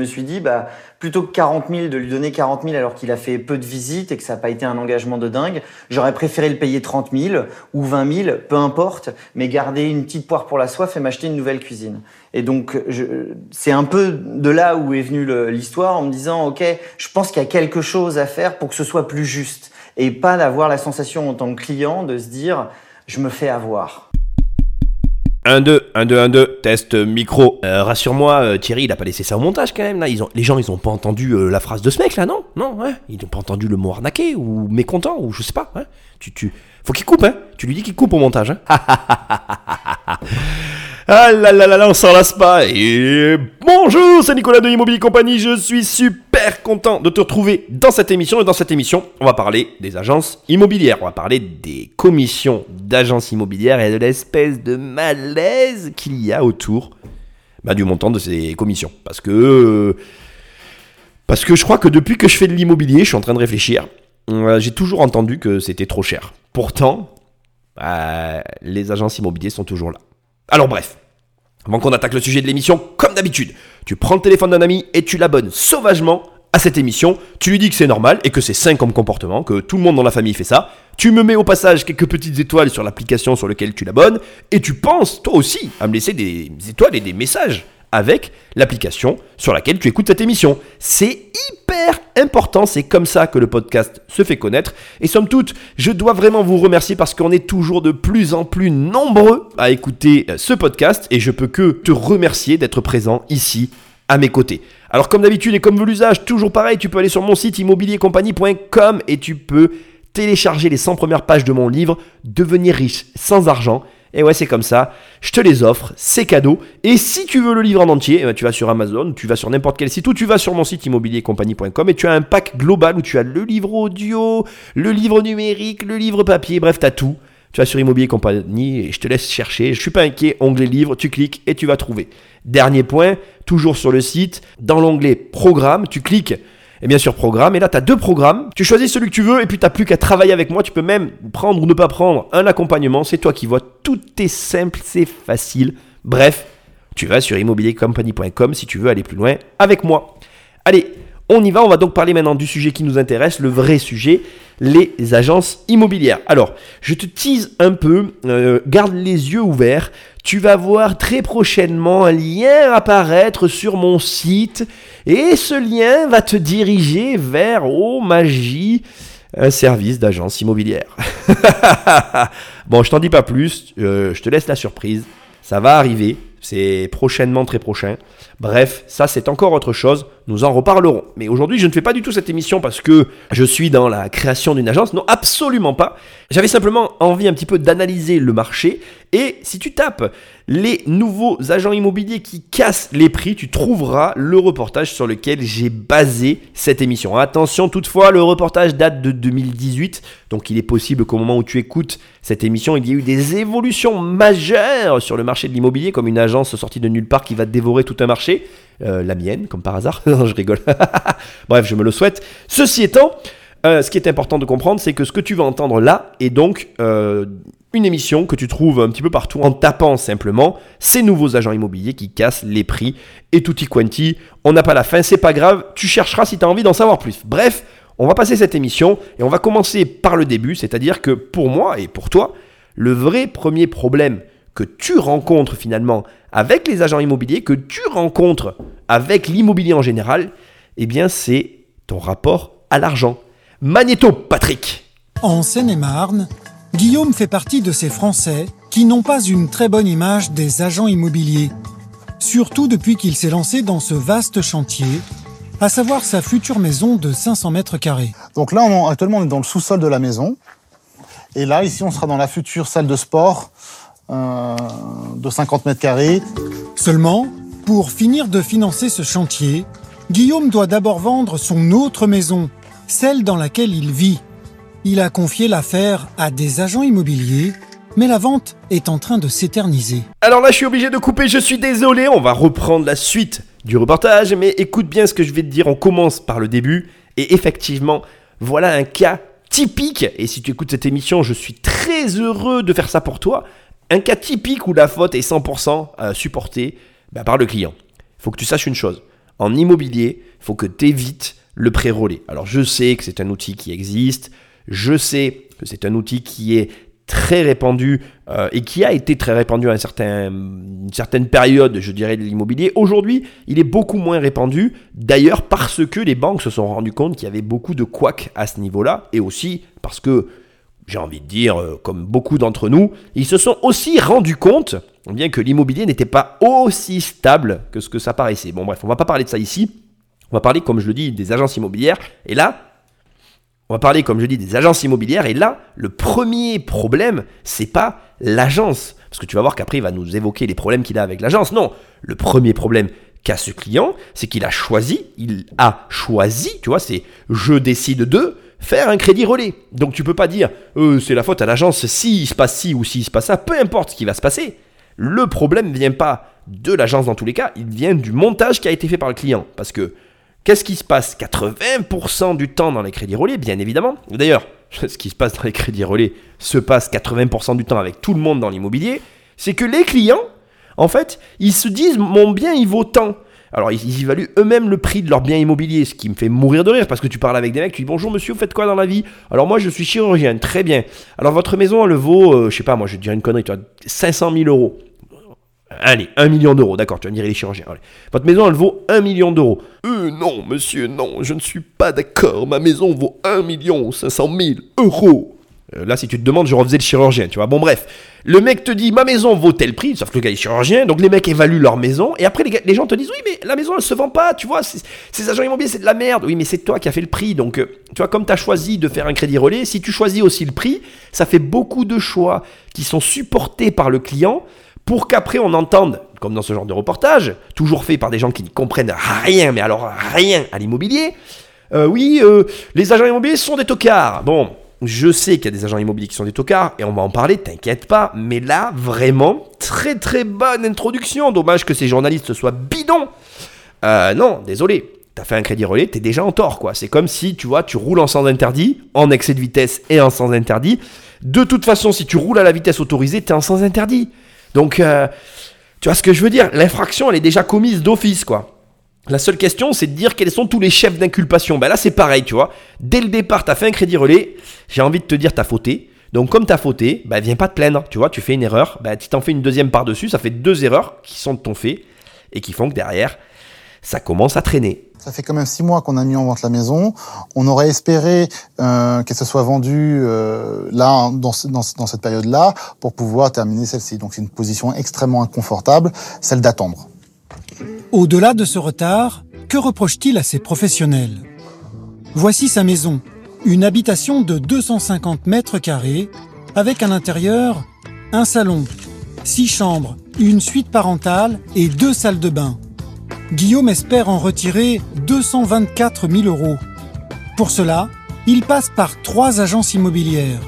me suis dit, bah, plutôt que 40 000, de lui donner 40 000 alors qu'il a fait peu de visites et que ça n'a pas été un engagement de dingue, j'aurais préféré le payer 30 000 ou 20 000, peu importe, mais garder une petite poire pour la soif et m'acheter une nouvelle cuisine. Et donc, c'est un peu de là où est venue l'histoire en me disant, OK, je pense qu'il y a quelque chose à faire pour que ce soit plus juste et pas d'avoir la sensation en tant que client de se dire, je me fais avoir. 1, 2, 1, 2, 1, 2, test micro. Euh, rassure-moi, euh, Thierry, il a pas laissé ça au montage quand même. Là. Ils ont, les gens, ils ont pas entendu euh, la phrase de ce mec là, non? Non, ouais. Ils ont pas entendu le mot arnaqué ou mécontent ou je sais pas. Hein? Tu, tu... Faut qu'il coupe, hein? Tu lui dis qu'il coupe au montage, hein? Ah là là là là, on s'en lasse pas. Et bonjour, c'est Nicolas de Immobilier Compagnie. Je suis super content de te retrouver dans cette émission. Et dans cette émission, on va parler des agences immobilières. On va parler des commissions d'agences immobilières et de l'espèce de malaise qu'il y a autour bah, du montant de ces commissions. Parce que. Parce que je crois que depuis que je fais de l'immobilier, je suis en train de réfléchir. Euh, j'ai toujours entendu que c'était trop cher. Pourtant, bah, les agences immobilières sont toujours là. Alors bref, avant qu'on attaque le sujet de l'émission, comme d'habitude, tu prends le téléphone d'un ami et tu l'abonnes sauvagement à cette émission. Tu lui dis que c'est normal et que c'est sain comme comportement, que tout le monde dans la famille fait ça. Tu me mets au passage quelques petites étoiles sur l'application sur laquelle tu l'abonnes et tu penses toi aussi à me laisser des étoiles et des messages avec l'application sur laquelle tu écoutes cette émission. C'est hyper important, c'est comme ça que le podcast se fait connaître. Et somme toute, je dois vraiment vous remercier parce qu'on est toujours de plus en plus nombreux à écouter euh, ce podcast et je peux que te remercier d'être présent ici à mes côtés. Alors comme d'habitude et comme veut l'usage, toujours pareil, tu peux aller sur mon site immobiliercompagnie.com et tu peux télécharger les 100 premières pages de mon livre Devenir riche sans argent et ouais, c'est comme ça. Je te les offre, c'est cadeau. Et si tu veux le livre en entier, eh ben, tu vas sur Amazon, tu vas sur n'importe quel site ou tu vas sur mon site immobiliercompagnie.com et tu as un pack global où tu as le livre audio, le livre numérique, le livre papier, bref, tu as tout. Tu vas sur Immobilier Compagnie et je te laisse chercher. Je suis pas inquiet, onglet livre, tu cliques et tu vas trouver. Dernier point, toujours sur le site, dans l'onglet programme, tu cliques et bien sûr programme. Et là, tu as deux programmes. Tu choisis celui que tu veux et puis tu plus qu'à travailler avec moi. Tu peux même prendre ou ne pas prendre un accompagnement. C'est toi qui vois. Tout est simple, c'est facile. Bref, tu vas sur immobiliercompagnie.com si tu veux aller plus loin avec moi. Allez, on y va, on va donc parler maintenant du sujet qui nous intéresse, le vrai sujet, les agences immobilières. Alors, je te tease un peu, euh, garde les yeux ouverts, tu vas voir très prochainement un lien apparaître sur mon site et ce lien va te diriger vers, oh magie, un service d'agence immobilière. bon, je t'en dis pas plus, euh, je te laisse la surprise, ça va arriver, c'est prochainement très prochain. Bref, ça c'est encore autre chose, nous en reparlerons. Mais aujourd'hui, je ne fais pas du tout cette émission parce que je suis dans la création d'une agence, non, absolument pas. J'avais simplement envie un petit peu d'analyser le marché et si tu tapes les nouveaux agents immobiliers qui cassent les prix, tu trouveras le reportage sur lequel j'ai basé cette émission. Attention toutefois, le reportage date de 2018, donc il est possible qu'au moment où tu écoutes cette émission, il y ait eu des évolutions majeures sur le marché de l'immobilier, comme une agence sortie de nulle part qui va dévorer tout un marché. Euh, la mienne, comme par hasard. non, je rigole. Bref, je me le souhaite. Ceci étant, euh, ce qui est important de comprendre, c'est que ce que tu vas entendre là est donc euh, une émission que tu trouves un petit peu partout en tapant simplement ces nouveaux agents immobiliers qui cassent les prix et tutti quanti. On n'a pas la fin, c'est pas grave, tu chercheras si tu as envie d'en savoir plus. Bref, on va passer cette émission et on va commencer par le début, c'est-à-dire que pour moi et pour toi, le vrai premier problème que tu rencontres finalement avec les agents immobiliers, que tu rencontres avec l'immobilier en général, eh bien c'est ton rapport à l'argent. Magnéto, Patrick En Seine-et-Marne, Guillaume fait partie de ces Français qui n'ont pas une très bonne image des agents immobiliers, surtout depuis qu'il s'est lancé dans ce vaste chantier, à savoir sa future maison de 500 mètres carrés. Donc là, actuellement, on est dans le sous-sol de la maison. Et là, ici, on sera dans la future salle de sport euh, de 50 mètres carrés. Seulement, pour finir de financer ce chantier, Guillaume doit d'abord vendre son autre maison, celle dans laquelle il vit. Il a confié l'affaire à des agents immobiliers, mais la vente est en train de s'éterniser. Alors là, je suis obligé de couper, je suis désolé, on va reprendre la suite du reportage, mais écoute bien ce que je vais te dire, on commence par le début, et effectivement, voilà un cas typique, et si tu écoutes cette émission, je suis très heureux de faire ça pour toi, un cas typique où la faute est 100% euh, supportée bah, par le client. Il faut que tu saches une chose. en immobilier, il faut que tu évites le pré-relais. Alors je sais que c'est un outil qui existe, je sais que c'est un outil qui est très répandu euh, et qui a été très répandu à une certaine période, je dirais, de l'immobilier. Aujourd'hui, il est beaucoup moins répandu, d'ailleurs parce que les banques se sont rendues compte qu'il y avait beaucoup de couacs à ce niveau-là, et aussi parce que, j'ai envie de dire, euh, comme beaucoup d'entre nous, ils se sont aussi rendus compte, bien que l'immobilier n'était pas aussi stable que ce que ça paraissait. Bon bref, on va pas parler de ça ici, on va parler, comme je le dis, des agences immobilières, et là, on va parler, comme je dis, des agences immobilières. Et là, le premier problème, c'est pas l'agence. Parce que tu vas voir qu'après, il va nous évoquer les problèmes qu'il a avec l'agence. Non, le premier problème qu'a ce client, c'est qu'il a choisi, il a choisi, tu vois, c'est je décide de faire un crédit relais. Donc tu peux pas dire euh, c'est la faute à l'agence s'il se passe ci ou s'il se passe ça, peu importe ce qui va se passer. Le problème ne vient pas de l'agence dans tous les cas, il vient du montage qui a été fait par le client. Parce que Qu'est-ce qui se passe? 80% du temps dans les crédits relais, bien évidemment. D'ailleurs, ce qui se passe dans les crédits relais se passe 80% du temps avec tout le monde dans l'immobilier. C'est que les clients, en fait, ils se disent mon bien il vaut tant. Alors ils évaluent eux-mêmes le prix de leur bien immobilier, ce qui me fait mourir de rire parce que tu parles avec des mecs, tu dis bonjour monsieur, vous faites quoi dans la vie? Alors moi je suis chirurgien, très bien. Alors votre maison elle vaut, euh, je sais pas, moi je dirais une connerie, tu vois, 500 000 euros. Allez, 1 million d'euros, d'accord, tu vas me dire les chirurgiens. Votre maison, elle vaut 1 million d'euros. Euh, non, monsieur, non, je ne suis pas d'accord. Ma maison vaut 1 million 500 000 euros. Euh, là, si tu te demandes, je refaisais le chirurgien, tu vois. Bon, bref. Le mec te dit, ma maison vaut tel prix, sauf que le gars est chirurgien, donc les mecs évaluent leur maison, et après, les, gens te disent, oui, mais la maison, elle se vend pas, tu vois, ces agents immobiliers, c'est de la merde. Oui, mais c'est toi qui as fait le prix, donc, euh, tu vois, comme tu as choisi de faire un crédit relais, si tu choisis aussi le prix, ça fait beaucoup de choix qui sont supportés par le client, pour qu'après on entende, comme dans ce genre de reportage, toujours fait par des gens qui ne comprennent rien, mais alors rien à l'immobilier, euh, oui, les agents immobiliers sont des tocards. Bon, je sais qu'il y a des agents immobiliers qui sont des tocards, et on va en parler, t'inquiète pas, mais là, vraiment, très très bonne introduction. Dommage que ces journalistes soient bidons. Euh, non, désolé. T'as fait un crédit relais, t'es déjà en tort, quoi. C'est comme si, tu vois, tu roules en sens interdit, en excès de vitesse et en sens interdit. De toute façon, si tu roules à la vitesse autorisée, t'es en sens interdit. Donc, euh, tu vois ce que je veux dire? L'infraction, elle est déjà commise d'office, quoi. La seule question, c'est de dire quels sont tous les chefs d'inculpation. Ben là, c'est pareil, tu vois. Dès le départ, tu as fait un crédit relais, j'ai envie de te dire, t'as fauté. Donc, comme t'as fauté, ben viens pas te plaindre, tu vois. Tu fais une erreur, ben tu t'en fais une deuxième par-dessus, ça fait deux erreurs qui sont de ton fait et qui font que derrière, ça commence à traîner. Ça fait quand même six mois qu'on a mis en vente la maison. On aurait espéré euh, qu'elle se soit vendue euh, là, dans, dans, dans cette période-là, pour pouvoir terminer celle-ci. Donc c'est une position extrêmement inconfortable, celle d'attendre. Au-delà de ce retard, que reproche-t-il à ses professionnels? Voici sa maison, une habitation de 250 mètres carrés, avec à l'intérieur un salon, six chambres, une suite parentale et deux salles de bain. Guillaume espère en retirer 224 000 euros. Pour cela, il passe par trois agences immobilières.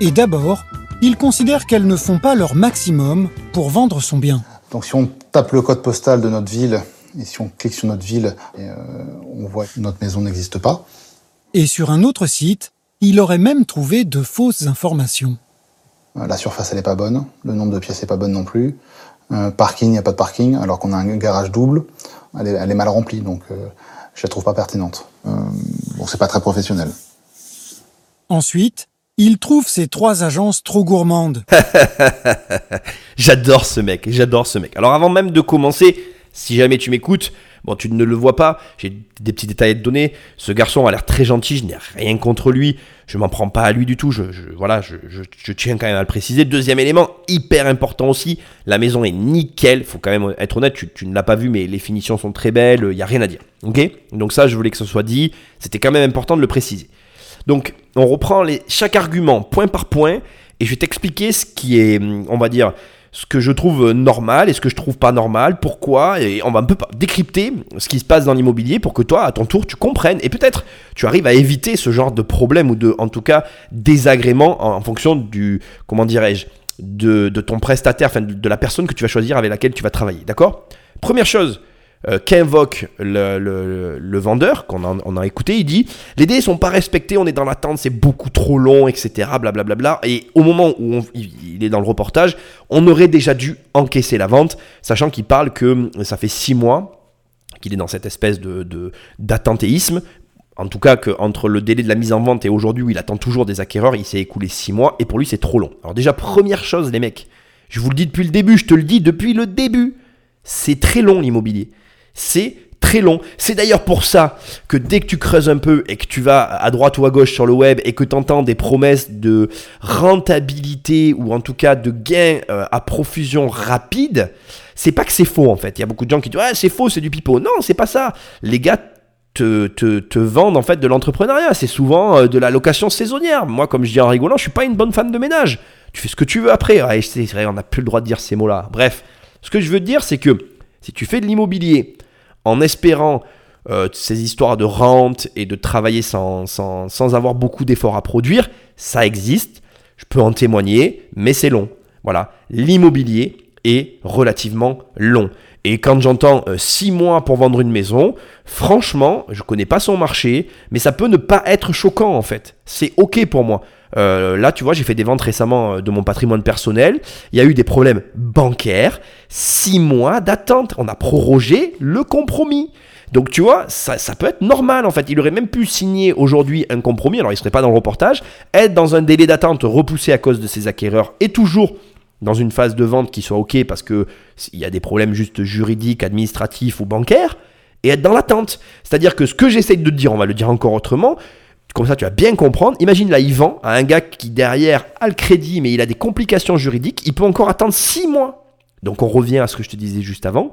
Et d'abord, il considère qu'elles ne font pas leur maximum pour vendre son bien. Tape le code postal de notre ville, et si on clique sur notre ville, euh, on voit que notre maison n'existe pas. Et sur un autre site, il aurait même trouvé de fausses informations. Euh, la surface, elle n'est pas bonne, le nombre de pièces n'est pas bonne non plus. Euh, parking, il n'y a pas de parking, alors qu'on a un garage double elle est, mal remplie, donc euh, je la trouve pas pertinente. Bon, c'est pas très professionnel. Ensuite, il trouve ces trois agences trop gourmandes. j'adore ce mec, j'adore ce mec. Alors avant même de commencer, si jamais tu m'écoutes, Bon, tu ne le vois pas, j'ai des petits détails à te donner. Ce garçon a l'air très gentil, je n'ai rien contre lui, je m'en prends pas à lui du tout, je, voilà, je, tiens quand même à le préciser. Deuxième élément, hyper important aussi, la maison est nickel, faut quand même être honnête, tu, ne l'as pas vu, mais les finitions sont très belles, il n'y a rien à dire. Ok? Donc ça, je voulais que ce soit dit, c'était quand même important de le préciser. Donc, on reprend chaque argument point par point, et je vais t'expliquer ce qui est, on va dire, ce que je trouve normal et ce que je trouve pas normal, pourquoi, et on va un peu décrypter ce qui se passe dans l'immobilier pour que toi, à ton tour, tu comprennes. Et peut-être tu arrives à éviter ce genre de problème ou de, en tout cas, désagrément en, fonction du, comment dirais-je, de, ton prestataire, enfin de la personne que tu vas choisir avec laquelle tu vas travailler, d'accord? Première chose, euh, qu'invoque le, vendeur, qu'on a, a, écouté, il dit les délais sont pas respectés, on est dans l'attente, c'est beaucoup trop long, etc. Blablabla. Et au moment où il est dans le reportage, on aurait déjà dû encaisser la vente, sachant qu'il parle que ça fait six mois qu'il est dans cette espèce de- d'attentéisme. En tout cas, que entre le délai de la mise en vente et aujourd'hui où il attend toujours des acquéreurs, il s'est écoulé 6 mois et pour lui c'est trop long. Alors déjà, première chose les mecs, je vous le dis depuis le début, je te le dis depuis le début, c'est très long l'immobilier. C'est très long. C'est d'ailleurs pour ça que dès que tu creuses un peu et que tu vas à droite ou à gauche sur le web et que tu entends des promesses de rentabilité ou en tout cas de gains euh, à profusion rapide, c'est pas que c'est faux en fait. Il y a beaucoup de gens qui disent ouais c'est faux, c'est du pipeau. Non, c'est pas ça. Les gars te, te, te vendent en fait de l'entrepreneuriat. C'est souvent euh, de la location saisonnière. Moi, comme je dis en rigolant, je suis pas une bonne femme de ménage. Tu fais ce que tu veux après. Ouais, c'est vrai, on n'a plus le droit de dire ces mots-là. Bref, ce que je veux dire, c'est que si tu fais de l'immobilier en espérant euh, ces histoires de rente et de travailler sans, avoir beaucoup d'efforts à produire, ça existe. Je peux en témoigner, mais c'est long. Voilà, l'immobilier est relativement long. Et quand j'entends 6 mois pour vendre une maison, franchement, je connais pas son marché, mais ça peut ne pas être choquant en fait. C'est ok pour moi. Euh, là, tu vois, j'ai fait des ventes récemment euh, de mon patrimoine personnel. Il y a eu des problèmes bancaires. 6 mois d'attente. On a prorogé le compromis. Donc tu vois, ça, ça peut être normal en fait. Il aurait même pu signer aujourd'hui un compromis, alors il serait pas dans le reportage, être dans un délai d'attente repoussé à cause de ses acquéreurs et toujours dans une phase de vente qui soit ok parce que il y a des problèmes juste juridiques, administratifs ou bancaires, et être dans l'attente. C'est-à-dire que ce que j'essaye de te dire, on va le dire encore autrement, comme ça tu vas bien comprendre. Imagine là, il vend à un gars qui derrière a le crédit, mais il a des complications juridiques, il peut encore attendre 6 mois. Donc on revient à ce que je te disais juste avant.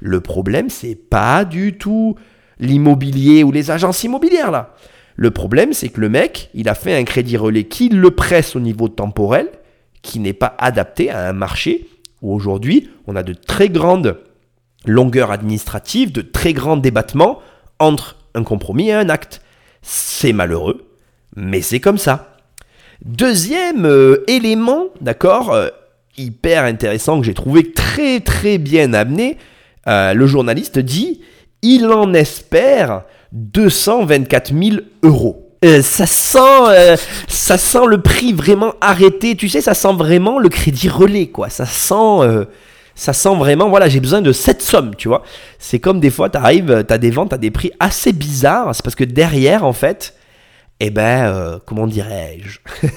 Le problème, c'est pas du tout l'immobilier ou les agences immobilières là. Le problème, c'est que le mec, il a fait un crédit relais qui le presse au niveau temporel, qui n'est pas adapté à un marché où aujourd'hui, on a de très grandes longueurs administratives, de très grands débattements entre un compromis et un acte. C'est malheureux, mais c'est comme ça. Deuxième euh, élément, d'accord, euh, hyper intéressant que j'ai trouvé très très bien amené, euh, le journaliste dit il en espère 224 000 euros. Ça sent, ça sent le prix vraiment arrêté. Tu sais, ça sent vraiment le crédit relais, quoi. Ça sent, ça sent vraiment. Voilà, j'ai besoin de cette somme, tu vois. C'est comme des fois, t'arrives, t'as des ventes à des prix assez bizarres. C'est parce que derrière, en fait, eh ben, euh, comment dirais-je?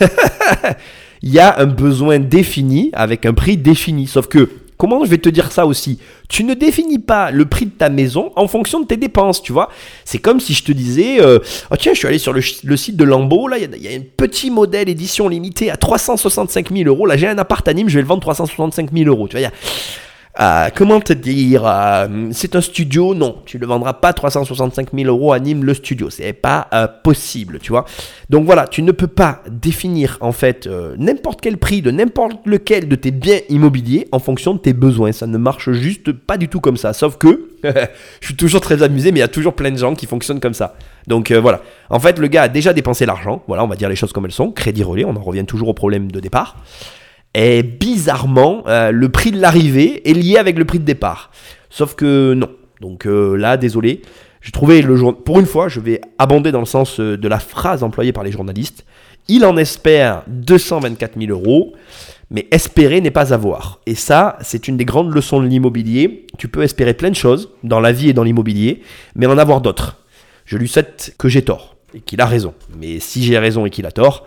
Il y a un besoin défini avec un prix défini. Sauf que, comment je vais te dire ça aussi? Tu ne définis pas le prix de ta maison en fonction de tes dépenses, tu vois? C'est comme si je te disais, euh, oh tiens, je suis allé sur le, site de Lambeau, là, il y a- un petit modèle édition limitée à 365 000 euros. Là, j'ai un appart à Nîmes, je vais le vendre 365 000 euros. Tu vois, euh, comment te dire euh, C'est un studio? Non, tu ne vendras pas 365 000 euros à Nîmes le studio. C'est pas euh, possible, tu vois. Donc voilà, tu ne peux pas définir en fait n'importe quel prix de n'importe lequel de tes biens immobiliers en fonction de tes besoins. Ça ne marche juste pas du tout comme ça. Sauf que je suis toujours très amusé, mais il y a toujours plein de gens qui fonctionnent comme ça. Donc voilà. En fait, le gars a déjà dépensé l'argent. Voilà, on va dire les choses comme elles sont. Crédit relais, on en revient toujours au problème de départ. Bizarrement, euh, le prix de l'arrivée est lié avec le prix de départ. Sauf que non. Donc euh, là, désolé. J'ai trouvé le jour. Pour une fois, je vais abonder dans le sens euh, de la phrase employée par les journalistes. Il en espère 224 000 euros, mais espérer n'est pas avoir. Et ça, c'est une des grandes leçons de l'immobilier. Tu peux espérer plein de choses dans la vie et dans l'immobilier, mais en avoir d'autres. Je lui souhaite que j'ai tort et qu'il a raison. Mais si j'ai raison et qu'il a tort,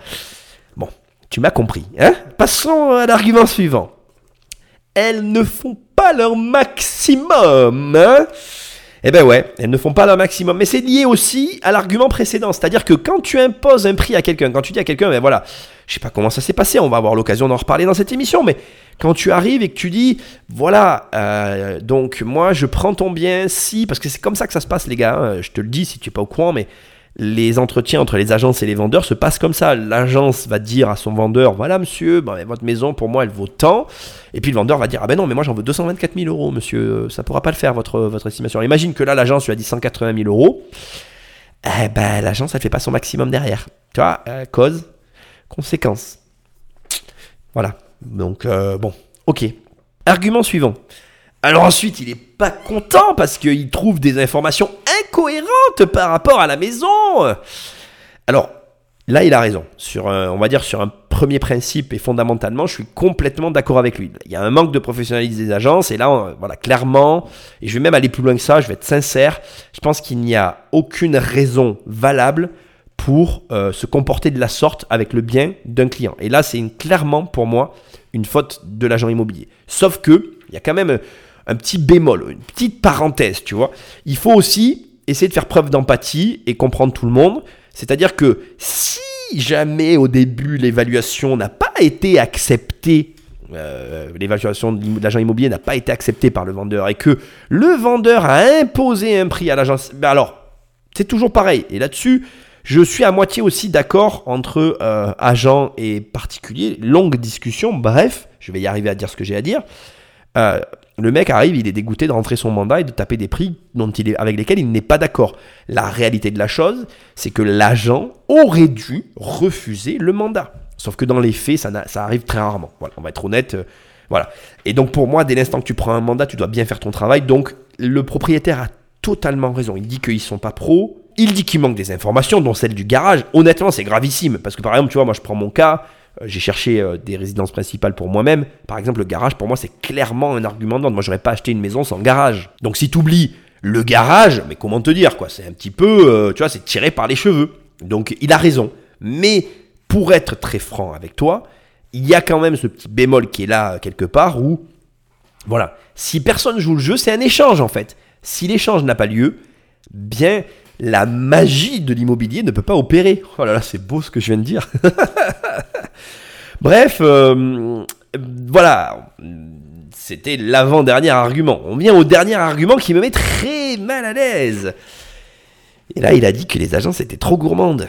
tu m'as compris. Hein? Passons à l'argument suivant. Elles ne font pas leur maximum. Hein? Eh ben ouais, elles ne font pas leur maximum. Mais c'est lié aussi à l'argument précédent. C'est-à-dire que quand tu imposes un prix à quelqu'un, quand tu dis à quelqu'un, ben voilà, je sais pas comment ça s'est passé, on va avoir l'occasion d'en reparler dans cette émission, mais quand tu arrives et que tu dis, voilà, euh, donc moi je prends ton bien si, parce que c'est comme ça que ça se passe les gars, hein, je te le dis si tu es pas au courant, mais les entretiens entre les agences et les vendeurs se passent comme ça. L'agence va dire à son vendeur, voilà monsieur, ben, votre maison pour moi elle vaut tant. Et puis le vendeur va dire, ah ben non, mais moi j'en veux 224 000 euros monsieur, ça pourra pas le faire votre, votre estimation. Imagine que là l'agence lui a dit 180 000 euros. Eh ben l'agence elle fait pas son maximum derrière. Tu vois, euh, cause, conséquence. Voilà. Donc euh, bon, ok. Argument suivant. Alors ensuite, il est pas content parce qu'il trouve des informations incohérentes par rapport à la maison. Alors, Là, il a raison. Sur, on va dire sur un premier principe et fondamentalement, je suis complètement d'accord avec lui. Il y a un manque de professionnalisme des agences et là, voilà, clairement, et je vais même aller plus loin que ça, je vais être sincère, je pense qu'il n'y a aucune raison valable pour euh, se comporter de la sorte avec le bien d'un client. Et là, c'est clairement pour moi une faute de l'agent immobilier. Sauf que il y a quand même un petit bémol, une petite parenthèse, tu vois. Il faut aussi essayer de faire preuve d'empathie et comprendre tout le monde. C'est-à-dire que si jamais au début l'évaluation n'a pas été acceptée, euh, l'évaluation de l'agent immobilier n'a pas été acceptée par le vendeur et que le vendeur a imposé un prix à l'agence, ben alors c'est toujours pareil. Et là-dessus, je suis à moitié aussi d'accord entre euh, agent et particulier. Longue discussion, bref, je vais y arriver à dire ce que j'ai à dire. Euh, le mec arrive, il est dégoûté de rentrer son mandat et de taper des prix avec lesquels il n'est pas d'accord. La réalité de la chose, c'est que l'agent aurait dû refuser le mandat. Sauf que dans les faits, ça, arrive très rarement. Voilà, on va être honnête. euh, voilà. Et donc pour moi, dès l'instant que tu prends un mandat, tu dois bien faire ton travail. Donc le propriétaire a totalement raison. Il dit qu'ils sont pas pros. Il dit qu'il manque des informations, dont celle du garage. Honnêtement, c'est gravissime. Parce que par exemple, tu vois, moi je prends mon cas. Euh, J'ai cherché euh, des résidences principales pour moi-même. Par exemple, le garage, pour moi, c'est clairement un argument de vente. Moi, j'aurais pas acheté une maison sans garage. Donc, si tu oublies le garage, mais comment te dire, quoi? C'est un petit peu, euh, tu vois, c'est tiré par les cheveux. Donc, il a raison. Mais pour être très franc avec toi, il y a quand même ce petit bémol qui est là quelque part où voilà. Si personne joue le jeu, c'est un échange en fait. Si l'échange n'a pas lieu, bien la magie de l'immobilier ne peut pas opérer. Oh là là, c'est beau ce que je viens de dire. Bref, euh, voilà. C'était l'avant-dernier argument. On vient au dernier argument qui me met très mal à l'aise. Et là, il a dit que les agences étaient trop gourmandes.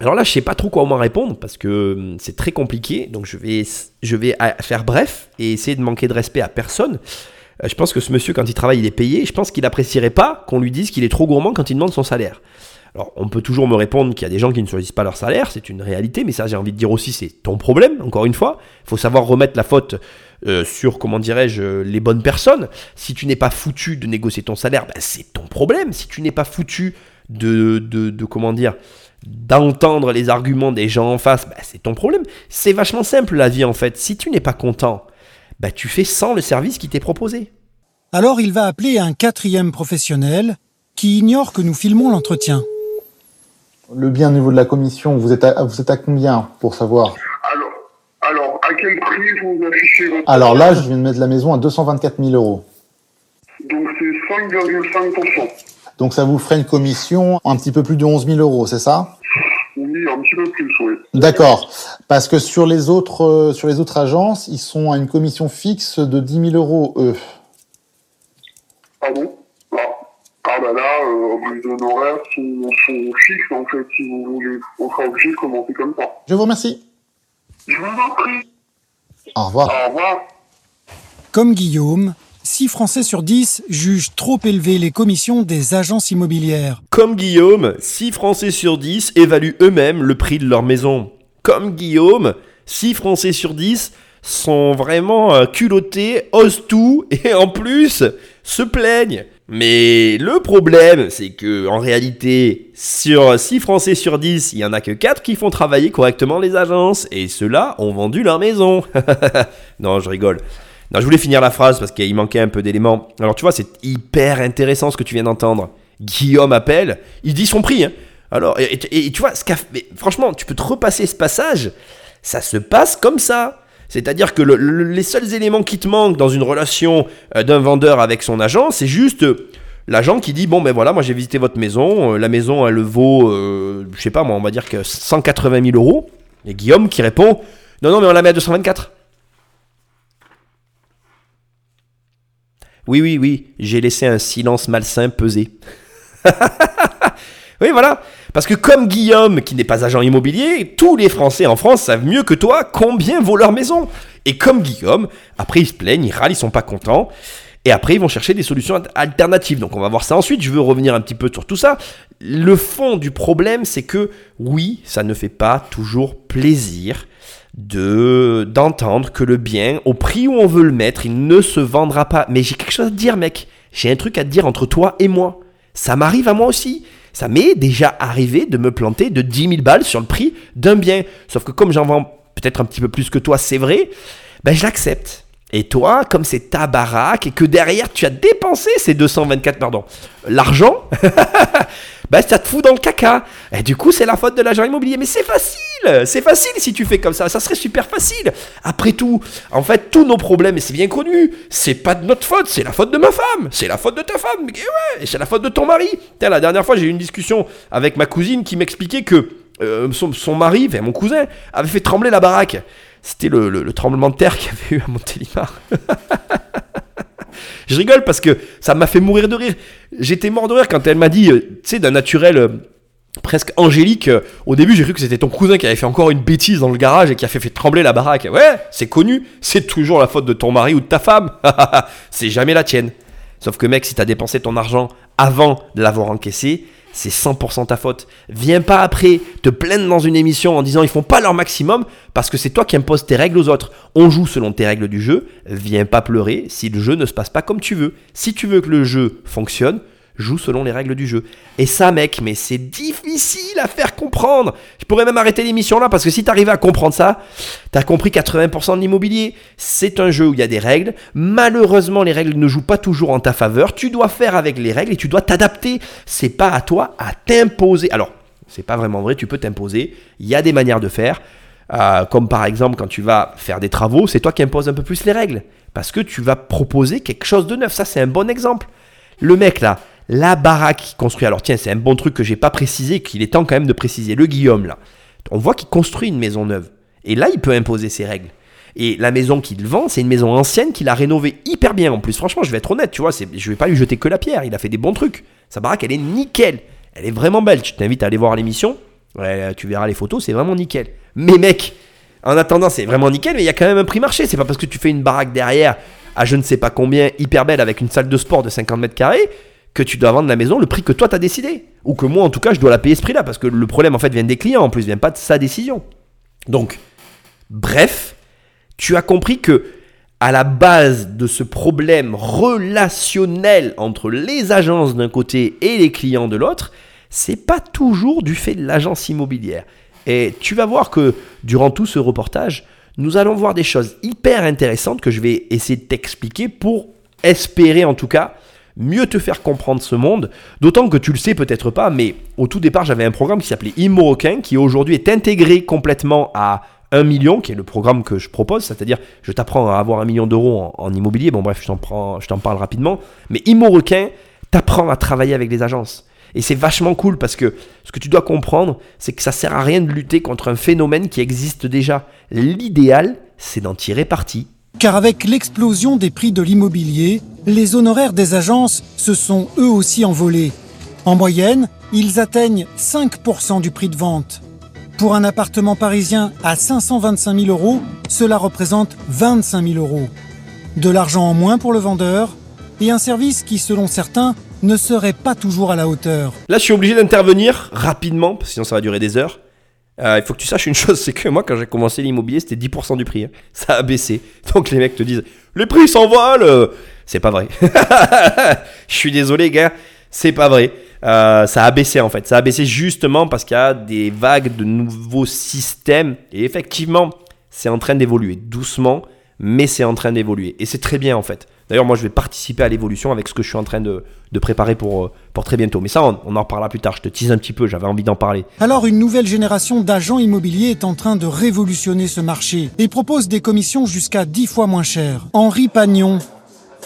Alors là, je sais pas trop quoi m'en répondre parce que hum, c'est très compliqué. Donc je vais, je vais euh, faire bref et essayer de manquer de respect à personne. Euh, Je pense que ce monsieur, quand il travaille, il est payé. Je pense qu'il apprécierait pas qu'on lui dise qu'il est trop gourmand quand il demande son salaire. Alors, on peut toujours me répondre qu'il y a des gens qui ne choisissent pas leur salaire, c'est une réalité, mais ça, j'ai envie de dire aussi, c'est ton problème, encore une fois. Il faut savoir remettre la faute euh, sur, comment dirais-je, les bonnes personnes. Si tu n'es pas foutu de négocier ton salaire, ben, c'est ton problème. Si tu n'es pas foutu de, de, d'entendre les arguments des gens en face, ben, c'est ton problème. C'est vachement simple, la vie, en fait. Si tu n'es pas content, ben, tu fais sans le service qui t'est proposé. Alors il va appeler un quatrième professionnel qui ignore que nous filmons l'entretien. Le bien au niveau de la commission, vous êtes à, vous êtes à combien pour savoir Alors, alors, à quel prix vous affichez votre... Alors là, je viens de mettre la maison à 224 000 euros. Donc c'est 5,5%. Donc ça vous ferait une commission un petit peu plus de 11 000 euros, c'est ça Oui, un petit peu plus, oui. D'accord. Parce que sur les autres euh, sur les autres agences, ils sont à une commission fixe de 10 000 euros eux. Ah bon ah. ah bah là, euh, les honoraires sont, sont fixes, en fait, si vous voulez. On sera obligé de commencer comme ça. Je vous remercie. Je vous en prie. Au revoir. Au revoir. Comme Guillaume, 6 Français sur 10 jugent trop élevées les commissions des agences immobilières. Comme Guillaume, 6 Français sur 10 évaluent eux-mêmes le prix de leur maison. Comme Guillaume, 6 Français sur 10 sont vraiment euh, culottés, osent tout et en plus se plaignent. Mais le problème, c'est que en réalité, sur 6 Français sur 10, il y en a que 4 qui font travailler correctement les agences et ceux-là ont vendu leur maison. non, je rigole. Non, je voulais finir la phrase parce qu'il manquait un peu d'éléments. Alors tu vois, c'est hyper intéressant ce que tu viens d'entendre. Guillaume appelle, il dit son prix. hein. Alors, et, tu vois, ce franchement, tu peux te repasser ce passage, ça se passe comme ça. C'est-à-dire que le- le- les seuls éléments qui te manquent dans une relation euh, d'un vendeur avec son agent, c'est juste euh, l'agent qui dit bon ben voilà, moi j'ai visité votre maison, euh, la maison elle vaut, je sais pas moi, on va dire que 180 000 euros. Et Guillaume qui répond non non mais on la met à 224. Oui, oui, oui, j'ai laissé un silence malsain peser. oui, voilà. Parce que comme Guillaume, qui n'est pas agent immobilier, tous les Français en France savent mieux que toi combien vaut leur maison. Et comme Guillaume, après ils se plaignent, ils râlent, ils sont pas contents. Et après, ils vont chercher des solutions al- alternatives. Donc, on va voir ça ensuite. Je veux revenir un petit peu sur tout ça. Le fond du problème, c'est que oui, ça ne fait pas toujours plaisir de d'entendre que le bien, au prix où on veut le mettre, il ne se vendra pas. Mais j'ai quelque chose à dire, mec. J'ai un truc à te dire entre toi et moi. Ça m'arrive à moi aussi. Ça m'est déjà arrivé de me planter de 10 000 balles sur le prix d'un bien. Sauf que comme j'en vends peut-être un petit peu plus que toi, c'est vrai, ben je l'accepte. Et toi, comme c'est ta baraque et que derrière tu as dépensé ces 224, pardon, l'argent, bah ça te fout dans le caca. Et du coup, c'est la faute de l'agent immobilier. Mais c'est facile, c'est facile si tu fais comme ça, ça serait super facile. Après tout, en fait, tous nos problèmes, et c'est bien connu, c'est pas de notre faute, c'est la faute de ma femme, c'est la faute de ta femme, et c'est la faute de ton mari. Tiens, la dernière fois, j'ai eu une discussion avec ma cousine qui m'expliquait que euh, son, son mari, enfin, mon cousin, avait fait trembler la baraque. C'était le, tremblement de terre qu'il y avait eu à Montélimar. je rigole parce que ça m'a fait mourir de rire. J'étais mort de rire quand elle m'a dit, euh, tu sais, d'un naturel euh, presque angélique. Euh, au début, j'ai cru que c'était ton cousin qui avait fait encore une bêtise dans le garage et qui a fait, fait trembler la baraque. Ouais, c'est connu, c'est toujours la faute de ton mari ou de ta femme. c'est jamais la tienne. Sauf que mec, si t'as dépensé ton argent avant de l'avoir encaissé, c'est 100% ta faute. Viens pas après te plaindre dans une émission en disant ils font pas leur maximum parce que c'est toi qui imposes tes règles aux autres. On joue selon tes règles du jeu. Viens pas pleurer si le jeu ne se passe pas comme tu veux. Si tu veux que le jeu fonctionne, joue selon les règles du jeu. Et ça, mec, mais c'est difficile à faire comprendre. Je pourrais même arrêter l'émission là parce que si t'arrives à comprendre ça, t'as compris 80% de l'immobilier. C'est un jeu où il y a des règles. Malheureusement, les règles ne jouent pas toujours en ta faveur. Tu dois faire avec les règles et tu dois t'adapter. C'est pas à toi à t'imposer. Alors, c'est pas vraiment vrai, tu peux t'imposer. Il y a des manières de faire. Euh, comme par exemple quand tu vas faire des travaux, c'est toi qui imposes un peu plus les règles. Parce que tu vas proposer quelque chose de neuf. Ça, c'est un bon exemple. Le mec là, la baraque construit. Alors tiens, c'est un bon truc que j'ai pas précisé, qu'il est temps quand même de préciser. Le Guillaume là, on voit qu'il construit une maison neuve. Et là, il peut imposer ses règles. Et la maison qu'il vend, c'est une maison ancienne qu'il a rénovée hyper bien en plus. Franchement, je vais être honnête, tu vois, je vais pas lui jeter que la pierre. Il a fait des bons trucs. Sa baraque, elle est nickel. Elle est vraiment belle. Je t'invite à aller voir l'émission. tu verras les photos, c'est vraiment nickel. Mais mec, en attendant, c'est vraiment nickel, mais il y a quand même un prix marché. C'est pas parce que tu fais une baraque derrière à je ne sais pas combien, hyper belle, avec une salle de sport de 50 mètres carrés, que tu dois vendre la maison le prix que toi t'as décidé. Ou que moi en tout cas je dois la payer ce prix-là, parce que le problème en fait vient des clients en plus, vient pas de sa décision. Donc, bref, tu as compris que à la base de ce problème relationnel entre les agences d'un côté et les clients de l'autre, c'est pas toujours du fait de l'agence immobilière. Et tu vas voir que durant tout ce reportage, nous allons voir des choses hyper intéressantes que je vais essayer de t'expliquer pour espérer en tout cas mieux te faire comprendre ce monde, d'autant que tu le sais peut-être pas, mais au tout départ j'avais un programme qui s'appelait Immoroquin, qui aujourd'hui est intégré complètement à 1 million, qui est le programme que je propose, c'est-à-dire je t'apprends à avoir un million d'euros en, immobilier, bon bref je t'en, je t'en parle rapidement, mais Immoroquin t'apprend à travailler avec les agences. Et c'est vachement cool parce que ce que tu dois comprendre, c'est que ça sert à rien de lutter contre un phénomène qui existe déjà. L'idéal, c'est d'en tirer parti car avec l'explosion des prix de l'immobilier, les honoraires des agences se sont eux aussi envolés. En moyenne, ils atteignent 5% du prix de vente. Pour un appartement parisien à 525 000 euros, cela représente 25 000 euros. De l'argent en moins pour le vendeur et un service qui, selon certains, ne serait pas toujours à la hauteur. Là, je suis obligé d'intervenir rapidement, sinon ça va durer des heures. Euh, il faut que tu saches une chose, c'est que moi, quand j'ai commencé l'immobilier, c'était 10% du prix. Hein. Ça a baissé. Donc les mecs te disent, les prix s'envolent. C'est pas vrai. Je suis désolé, gars. C'est pas vrai. Euh, ça a baissé en fait. Ça a baissé justement parce qu'il y a des vagues de nouveaux systèmes. Et effectivement, c'est en train d'évoluer doucement, mais c'est en train d'évoluer. Et c'est très bien en fait. D'ailleurs, moi, je vais participer à l'évolution avec ce que je suis en train de, préparer pour, euh, pour très bientôt. Mais ça, on, en reparlera plus tard. Je te tease un petit peu, j'avais envie d'en parler. Alors, une nouvelle génération d'agents immobiliers est en train de révolutionner ce marché et propose des commissions jusqu'à 10 fois moins chères. Henri Pagnon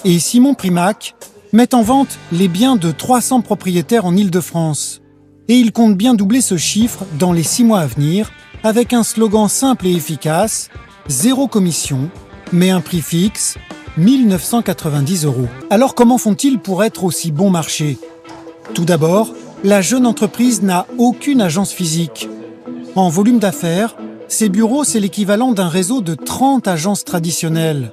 et Simon Primac mettent en vente les biens de 300 propriétaires en Ile-de-France. Et ils comptent bien doubler ce chiffre dans les 6 mois à venir avec un slogan simple et efficace zéro commission, mais un prix fixe 1990 euros. Alors comment font-ils pour être aussi bon marché? Tout d'abord, la jeune entreprise n'a aucune agence physique. En volume d'affaires, ces bureaux, c'est l'équivalent d'un réseau de 30 agences traditionnelles.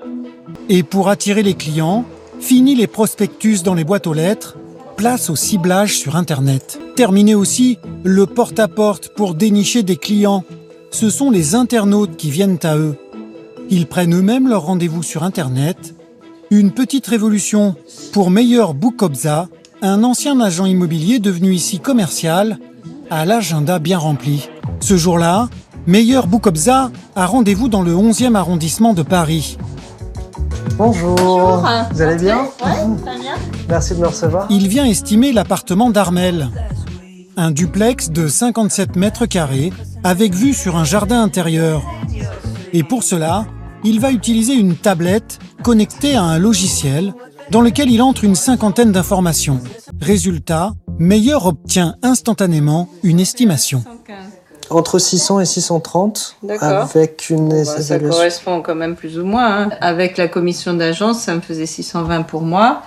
Et pour attirer les clients, fini les prospectus dans les boîtes aux lettres, place au ciblage sur Internet. Terminé aussi le porte-à-porte -porte pour dénicher des clients. Ce sont les internautes qui viennent à eux. Ils prennent eux-mêmes leur rendez-vous sur Internet. Une petite révolution pour meilleur Bookobza un ancien agent immobilier devenu ici commercial a l'agenda bien rempli. Ce jour-là, Meyer Boukobza a rendez-vous dans le 11e arrondissement de Paris. Bonjour. Vous allez bien? Ouais, très bien. Merci de me recevoir. Il vient estimer l'appartement d'Armel. Un duplex de 57 mètres carrés avec vue sur un jardin intérieur. Et pour cela, il va utiliser une tablette connectée à un logiciel dans lequel il entre une cinquantaine d'informations. Résultat, Meyer obtient instantanément une estimation. Entre 600 et 630, D'accord. avec une Bah, ça correspond quand même plus ou moins. hein. Avec la commission d'agence, ça me faisait 620 pour moi.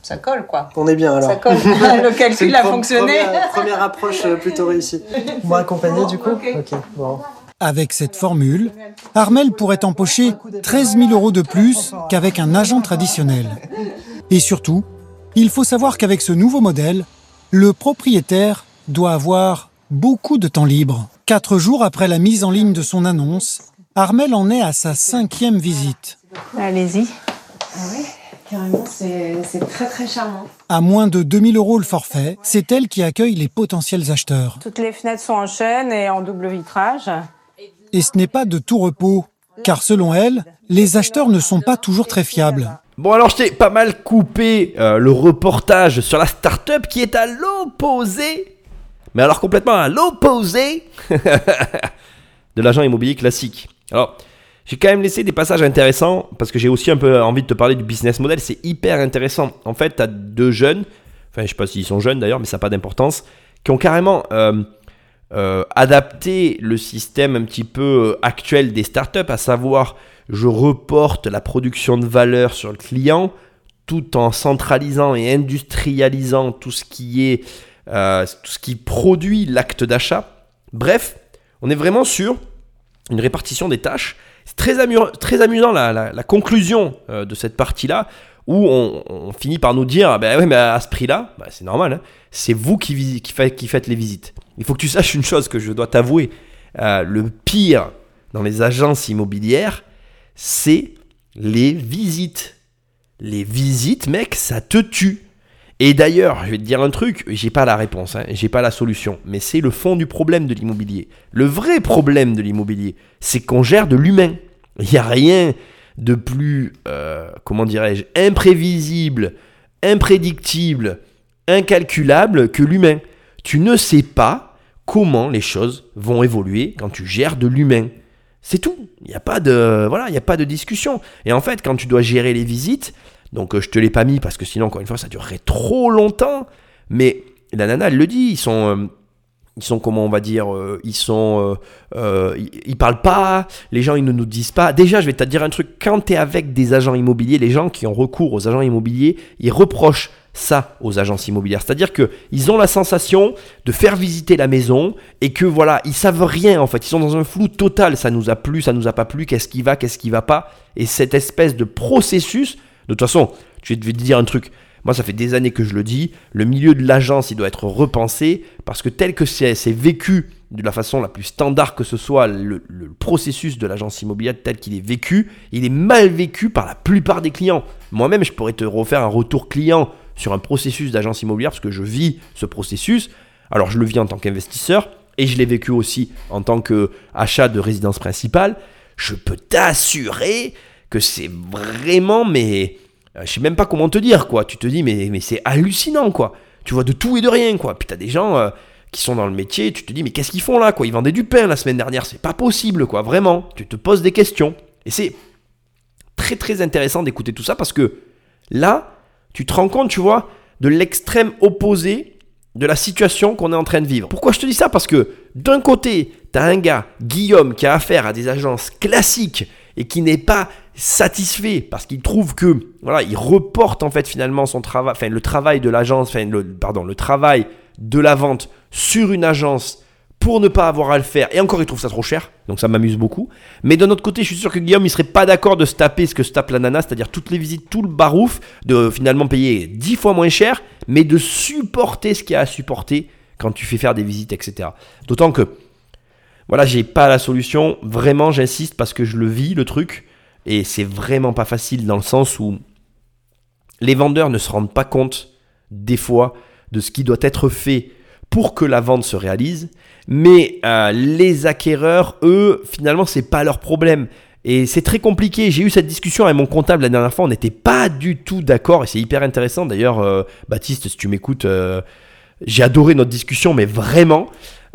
Ça colle, quoi. On est bien alors. Ça colle. Le calcul a fonctionné. Première, première approche euh, plutôt réussie. Vous m'accompagnez du coup Ok. Ok, bon. Avec cette formule, Armel pourrait empocher 13 000 euros de plus qu'avec un agent traditionnel. Et surtout, il faut savoir qu'avec ce nouveau modèle, le propriétaire doit avoir beaucoup de temps libre. Quatre jours après la mise en ligne de son annonce, Armel en est à sa cinquième visite. Allez-y. Carrément, c'est c'est très très charmant. À moins de 2000 euros le forfait, c'est elle qui accueille les potentiels acheteurs. Toutes les fenêtres sont en chêne et en double vitrage. Et ce n'est pas de tout repos, car selon elle, les acheteurs ne sont pas toujours très fiables. Bon alors je t'ai pas mal coupé euh, le reportage sur la start-up qui est à l'opposé, mais alors complètement à l'opposé de l'agent immobilier classique. Alors j'ai quand même laissé des passages intéressants parce que j'ai aussi un peu envie de te parler du business model, c'est hyper intéressant. En fait, tu as deux jeunes, enfin je sais pas s'ils sont jeunes d'ailleurs, mais ça n'a pas d'importance, qui ont carrément euh, euh, adapté le système un petit peu euh, actuel des startups, à savoir je reporte la production de valeur sur le client tout en centralisant et industrialisant tout ce qui est euh, tout ce qui produit l'acte d'achat. Bref, on est vraiment sur une répartition des tâches. C'est très, très amusant la, conclusion de cette partie-là où on, finit par nous dire, ah ben mais à ce prix-là, bah, c'est normal, hein, c'est vous qui, qui faites les visites. Il faut que tu saches une chose que je dois t'avouer, euh, le pire dans les agences immobilières, c'est les visites. Les visites, mec, ça te tue. Et d'ailleurs, je vais te dire un truc, j'ai pas la réponse, hein, j'ai pas la solution, mais c'est le fond du problème de l'immobilier. Le vrai problème de l'immobilier, c'est qu'on gère de l'humain. Il n'y a rien de plus, euh, comment dirais-je, imprévisible, imprédictible, incalculable que l'humain. Tu ne sais pas comment les choses vont évoluer quand tu gères de l'humain. C'est tout. Il n'y a pas de voilà, il a pas de discussion. Et en fait, quand tu dois gérer les visites, donc euh, je te l'ai pas mis parce que sinon encore une fois ça durerait trop longtemps. Mais la nana elle le dit, ils sont euh, ils sont comment on va dire, euh, ils sont, parlent pas, les gens ils ne nous disent pas. Déjà, je vais te dire un truc, quand tu es avec des agents immobiliers, les gens qui ont recours aux agents immobiliers, ils reprochent ça aux agences immobilières. C'est-à-dire que ils ont la sensation de faire visiter la maison et que voilà, ils savent rien en fait. Ils sont dans un flou total. Ça nous a plu, ça nous a pas plu. Qu'est-ce qui va, qu'est-ce qui va pas. Et cette espèce de processus. De toute façon, je vais te dire un truc. Moi, ça fait des années que je le dis. Le milieu de l'agence, il doit être repensé parce que tel que c'est vécu de la façon la plus standard que ce soit, le processus de l'agence immobilière tel qu'il est vécu, il est mal vécu par la plupart des clients. Moi-même, je pourrais te refaire un retour client sur un processus d'agence immobilière parce que je vis ce processus. Alors, je le vis en tant qu'investisseur et je l'ai vécu aussi en tant qu'achat de résidence principale. Je peux t'assurer que c'est vraiment, mais euh, je sais même pas comment te dire, quoi. Tu te dis, mais, mais c'est hallucinant, quoi. Tu vois de tout et de rien, quoi. Puis t'as des gens euh, qui sont dans le métier, tu te dis, mais qu'est-ce qu'ils font là, quoi? Ils vendaient du pain la semaine dernière, c'est pas possible, quoi. Vraiment. Tu te poses des questions. Et c'est très, très intéressant d'écouter tout ça parce que là, tu te rends compte, tu vois, de l'extrême opposé de la situation qu'on est en train de vivre. Pourquoi je te dis ça? Parce que d'un côté, tu as un gars, Guillaume, qui a affaire à des agences classiques et qui n'est pas satisfait parce qu'il trouve que voilà, il reporte en fait finalement son travail, enfin le travail de l'agence, enfin le travail de la vente sur une agence pour ne pas avoir à le faire. Et encore, il trouve ça trop cher, donc ça m'amuse beaucoup. Mais d'un autre côté, je suis sûr que Guillaume, il serait pas d'accord de se taper ce que se tape la nana, c'est-à-dire toutes les visites, tout le barouf, de finalement payer 10 fois moins cher, mais de supporter ce qu'il y a à supporter quand tu fais faire des visites, etc. D'autant que, voilà, j'ai pas la solution. Vraiment, j'insiste parce que je le vis, le truc. Et c'est vraiment pas facile dans le sens où les vendeurs ne se rendent pas compte des fois, de ce qui doit être fait pour que la vente se réalise. Mais euh, les acquéreurs, eux, finalement, c'est pas leur problème. Et c'est très compliqué. J'ai eu cette discussion avec mon comptable la dernière fois. On n'était pas du tout d'accord. Et c'est hyper intéressant. D'ailleurs, euh, Baptiste, si tu m'écoutes, euh, j'ai adoré notre discussion, mais vraiment.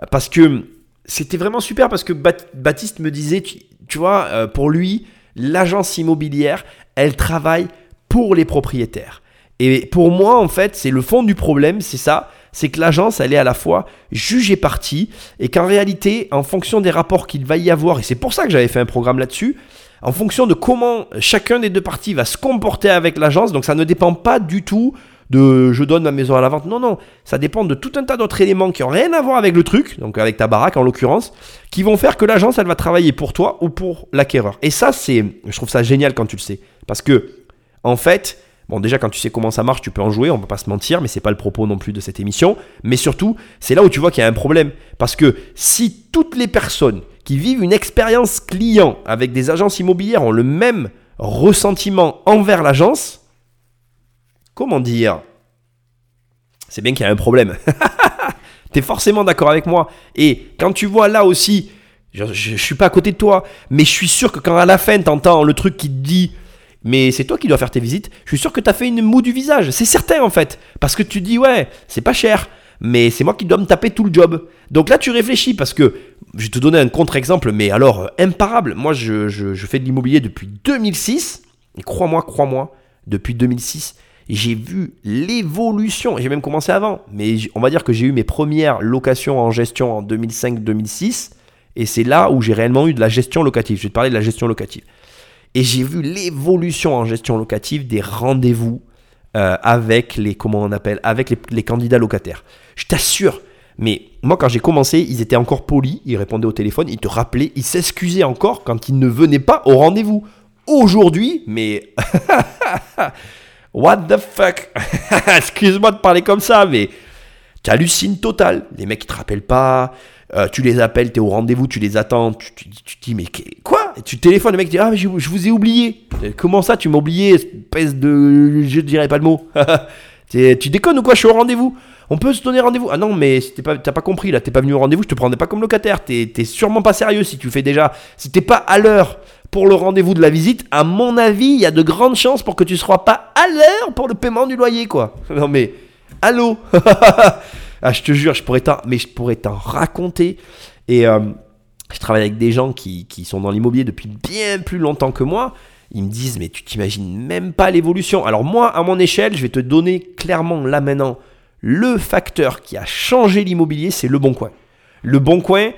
Parce que c'était vraiment super. Parce que Baptiste me disait, tu, tu vois, pour lui, l'agence immobilière, elle travaille pour les propriétaires. Et pour moi, en fait, c'est le fond du problème, c'est ça c'est que l'agence, elle est à la fois juge et partie, et qu'en réalité, en fonction des rapports qu'il va y avoir, et c'est pour ça que j'avais fait un programme là-dessus, en fonction de comment chacun des deux parties va se comporter avec l'agence, donc ça ne dépend pas du tout de je donne ma maison à la vente, non, non, ça dépend de tout un tas d'autres éléments qui n'ont rien à voir avec le truc, donc avec ta baraque en l'occurrence, qui vont faire que l'agence, elle va travailler pour toi ou pour l'acquéreur. Et ça, c'est, je trouve ça génial quand tu le sais, parce que, en fait, Bon, déjà, quand tu sais comment ça marche, tu peux en jouer, on va pas se mentir, mais c'est pas le propos non plus de cette émission. Mais surtout, c'est là où tu vois qu'il y a un problème. Parce que si toutes les personnes qui vivent une expérience client avec des agences immobilières ont le même ressentiment envers l'agence, comment dire? C'est bien qu'il y a un problème. tu es forcément d'accord avec moi. Et quand tu vois là aussi, je, ne suis pas à côté de toi, mais je suis sûr que quand à la fin, tu entends le truc qui te dit mais c'est toi qui dois faire tes visites. Je suis sûr que tu as fait une moue du visage. C'est certain en fait. Parce que tu dis, ouais, c'est pas cher, mais c'est moi qui dois me taper tout le job. Donc là, tu réfléchis parce que je vais te donner un contre-exemple, mais alors euh, imparable. Moi, je, je, fais de l'immobilier depuis 2006. Et crois-moi, crois-moi, depuis 2006, j'ai vu l'évolution. J'ai même commencé avant. Mais on va dire que j'ai eu mes premières locations en gestion en 2005-2006. Et c'est là où j'ai réellement eu de la gestion locative. Je vais te parler de la gestion locative. Et j'ai vu l'évolution en gestion locative des rendez-vous euh, avec les comment on appelle avec les, candidats locataires. Je t'assure. Mais moi, quand j'ai commencé, ils étaient encore polis, ils répondaient au téléphone, ils te rappelaient, ils s'excusaient encore quand ils ne venaient pas au rendez-vous. Aujourd'hui, mais what the fuck? Excuse-moi de parler comme ça, mais tu hallucines total. Les mecs, ils te rappellent pas. Euh, tu les appelles, tu es au rendez-vous, tu les attends, tu, tu, te dis mais quoi? Tu téléphones, le mec dit ah mais je, vous ai oublié. Comment ça tu m'as oublié, espèce de je dirais pas le mot. tu déconnes ou quoi Je suis au rendez-vous. On peut se donner rendez-vous. Ah non mais t'as pas, compris là, t'es pas venu au rendez-vous, je te prendrais pas comme locataire. T'es sûrement pas sérieux si tu fais déjà. Si t'es pas à l'heure pour le rendez-vous de la visite, à mon avis, il y a de grandes chances pour que tu sois pas à l'heure pour le paiement du loyer quoi. Non mais allô? Ah, je te jure, je pourrais t'en, mais je pourrais t'en raconter. Et euh, je travaille avec des gens qui, sont dans l'immobilier depuis bien plus longtemps que moi. Ils me disent, mais tu t'imagines même pas l'évolution. Alors moi, à mon échelle, je vais te donner clairement là maintenant le facteur qui a changé l'immobilier, c'est le bon coin. Le bon coin,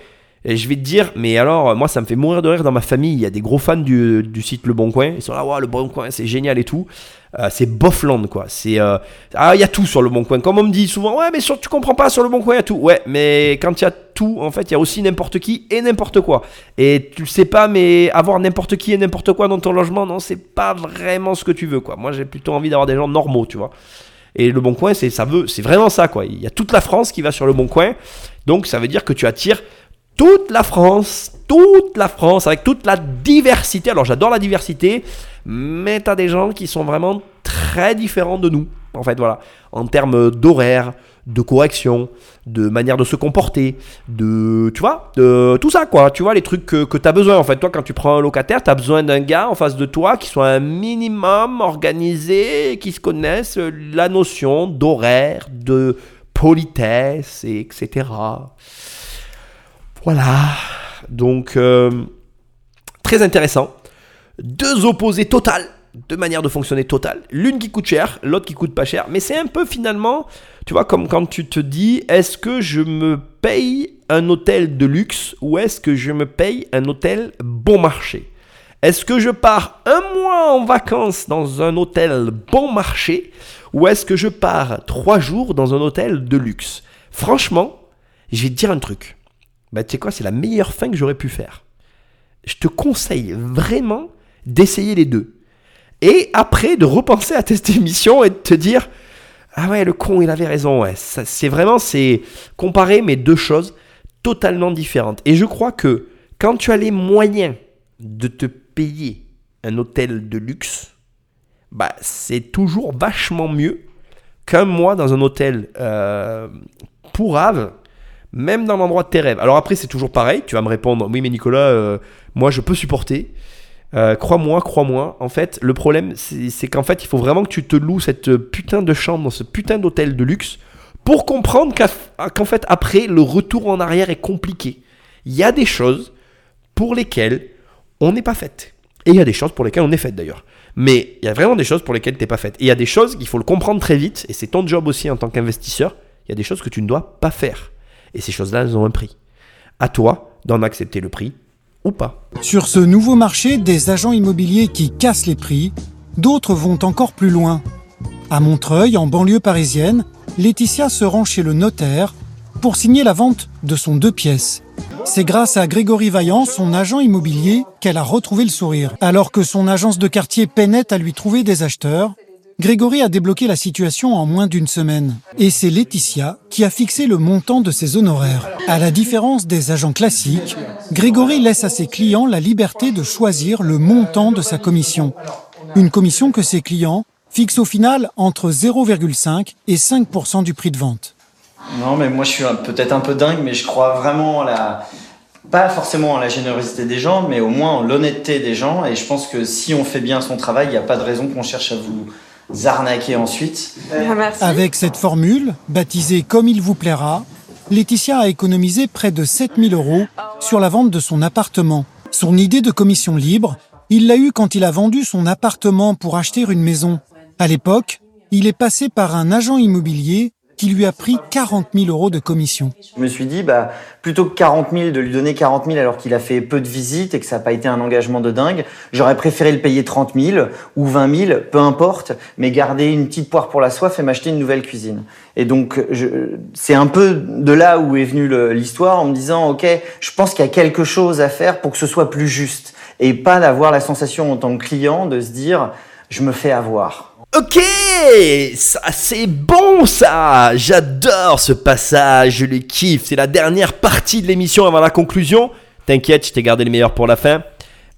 et je vais te dire, mais alors, moi, ça me fait mourir de rire dans ma famille. Il y a des gros fans du, du site Le Bon Coin. Ils sont là, ouais, Le Bon Coin, c'est génial et tout. Euh, c'est Bofland, quoi. C'est, euh, ah, il y a tout sur Le Bon Coin. Comme on me dit souvent, ouais, mais sur, tu comprends pas, sur Le Bon Coin, il y a tout. Ouais, mais quand il y a tout, en fait, il y a aussi n'importe qui et n'importe quoi. Et tu le sais pas, mais avoir n'importe qui et n'importe quoi dans ton logement, non, c'est pas vraiment ce que tu veux, quoi. Moi, j'ai plutôt envie d'avoir des gens normaux, tu vois. Et le Bon Coin, c'est ça veut, c'est vraiment ça, quoi. Il y a toute la France qui va sur le Bon Coin, donc ça veut dire que tu attires toute la France, toute la France, avec toute la diversité. Alors j'adore la diversité, mais tu as des gens qui sont vraiment très différents de nous. En fait, voilà. En termes d'horaire, de correction, de manière de se comporter, de. Tu vois De tout ça, quoi. Tu vois, les trucs que, que tu as besoin. En fait, toi, quand tu prends un locataire, tu as besoin d'un gars en face de toi qui soit un minimum organisé, qui se connaisse la notion d'horaire, de politesse, etc. Voilà. Donc, euh, très intéressant. Deux opposés totales, deux manières de fonctionner totales. L'une qui coûte cher, l'autre qui coûte pas cher. Mais c'est un peu finalement, tu vois, comme quand tu te dis, est-ce que je me paye un hôtel de luxe ou est-ce que je me paye un hôtel bon marché? Est-ce que je pars un mois en vacances dans un hôtel bon marché ou est-ce que je pars trois jours dans un hôtel de luxe? Franchement, je vais te dire un truc bah tu sais quoi, c'est la meilleure fin que j'aurais pu faire. Je te conseille vraiment d'essayer les deux. Et après, de repenser à tes émissions et de te dire, ah ouais, le con, il avait raison. Ouais. C'est vraiment, c'est comparer mes deux choses totalement différentes. Et je crois que quand tu as les moyens de te payer un hôtel de luxe, bah, c'est toujours vachement mieux qu'un mois dans un hôtel euh, pourrave, même dans l'endroit de tes rêves. Alors après, c'est toujours pareil. Tu vas me répondre, oui, mais Nicolas, euh, moi, je peux supporter. Euh, crois-moi, crois-moi. En fait, le problème, c'est qu'en fait, il faut vraiment que tu te loues cette putain de chambre dans ce putain d'hôtel de luxe pour comprendre qu'en fait, après, le retour en arrière est compliqué. Il y a des choses pour lesquelles on n'est pas fait. Et il y a des choses pour lesquelles on est fait d'ailleurs. Mais il y a vraiment des choses pour lesquelles tu n'es pas fait. Et il y a des choses qu'il faut le comprendre très vite, et c'est ton job aussi en tant qu'investisseur, il y a des choses que tu ne dois pas faire. Et ces choses-là, elles ont un prix. À toi d'en accepter le prix ou pas. Sur ce nouveau marché des agents immobiliers qui cassent les prix, d'autres vont encore plus loin. À Montreuil, en banlieue parisienne, Laetitia se rend chez le notaire pour signer la vente de son deux pièces. C'est grâce à Grégory Vaillant, son agent immobilier, qu'elle a retrouvé le sourire. Alors que son agence de quartier peinait à lui trouver des acheteurs, Grégory a débloqué la situation en moins d'une semaine. Et c'est Laetitia qui a fixé le montant de ses honoraires. À la différence des agents classiques, Grégory laisse à ses clients la liberté de choisir le montant de sa commission. Une commission que ses clients fixent au final entre 0,5 et 5% du prix de vente. Non, mais moi je suis peut-être un peu dingue, mais je crois vraiment en la. Pas forcément en la générosité des gens, mais au moins en l'honnêteté des gens. Et je pense que si on fait bien son travail, il n'y a pas de raison qu'on cherche à vous arnaquer ensuite. Merci. Avec cette formule, baptisée comme il vous plaira, Laetitia a économisé près de 7000 euros sur la vente de son appartement. Son idée de commission libre, il l'a eue quand il a vendu son appartement pour acheter une maison. À l'époque, il est passé par un agent immobilier qui lui a pris 40 000 euros de commission. Je me suis dit, bah, plutôt que 40 000, de lui donner 40 000 alors qu'il a fait peu de visites et que ça n'a pas été un engagement de dingue, j'aurais préféré le payer 30 000 ou 20 000, peu importe, mais garder une petite poire pour la soif et m'acheter une nouvelle cuisine. Et donc, c'est un peu de là où est venue l'histoire en me disant, OK, je pense qu'il y a quelque chose à faire pour que ce soit plus juste et pas d'avoir la sensation en tant que client de se dire, je me fais avoir. Ok, ça c'est bon ça. J'adore ce passage, je le kiffe. C'est la dernière partie de l'émission avant la conclusion. T'inquiète, je t'ai gardé le meilleur pour la fin.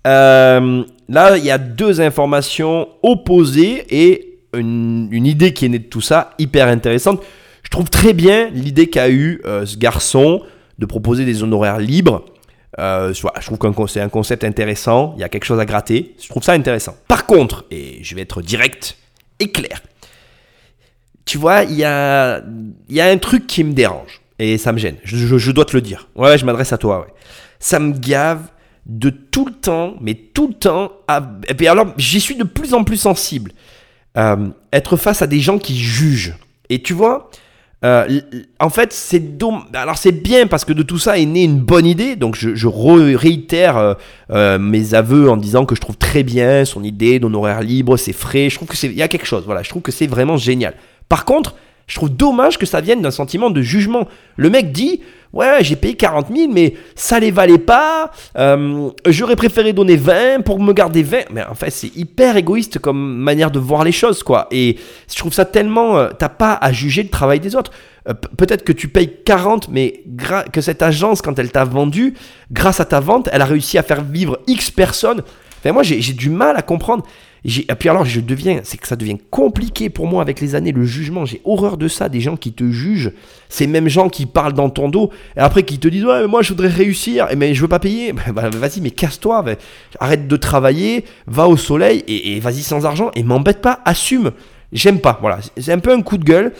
Euh, là, il y a deux informations opposées et une, idée qui est née de tout ça, hyper intéressante. Je trouve très bien l'idée qu'a eu euh, ce garçon de proposer des honoraires libres. Euh, je trouve que c'est un concept intéressant, il y a quelque chose à gratter, je trouve ça intéressant. Par contre, et je vais être direct clair, tu vois, il y a, y a un truc qui me dérange et ça me gêne, je, dois te le dire. Ouais, je m'adresse à toi. Ça me gave de tout le temps, mais tout le temps, et puis alors j'y suis de plus en plus sensible, Euh, être face à des gens qui jugent. Et tu vois, euh, en fait, c'est dom- Alors, c'est bien parce que de tout ça est née une bonne idée. Donc, je, je re- réitère euh, euh, mes aveux en disant que je trouve très bien son idée d'honoraire libre, c'est frais. Je trouve que c'est, il y a quelque chose. Voilà, je trouve que c'est vraiment génial. Par contre, je trouve dommage que ça vienne d'un sentiment de jugement. Le mec dit, ouais, j'ai payé 40 000, mais ça les valait pas. Euh, j'aurais préféré donner 20 pour me garder 20. Mais en fait, c'est hyper égoïste comme manière de voir les choses, quoi. Et je trouve ça tellement, euh, t'as pas à juger le travail des autres. Euh, Peut-être que tu payes 40, mais que cette agence, quand elle t'a vendu, grâce à ta vente, elle a réussi à faire vivre X personnes. Enfin, moi, j'ai du mal à comprendre. Et puis alors, je deviens, c'est que ça devient compliqué pour moi avec les années, le jugement. J'ai horreur de ça, des gens qui te jugent, ces mêmes gens qui parlent dans ton dos, et après qui te disent ouais, mais moi je voudrais réussir, et mais je veux pas payer. Bah, vas-y, mais casse-toi, bah, arrête de travailler, va au soleil et, et vas-y sans argent et m'embête pas, assume. J'aime pas, voilà, c'est un peu un coup de gueule.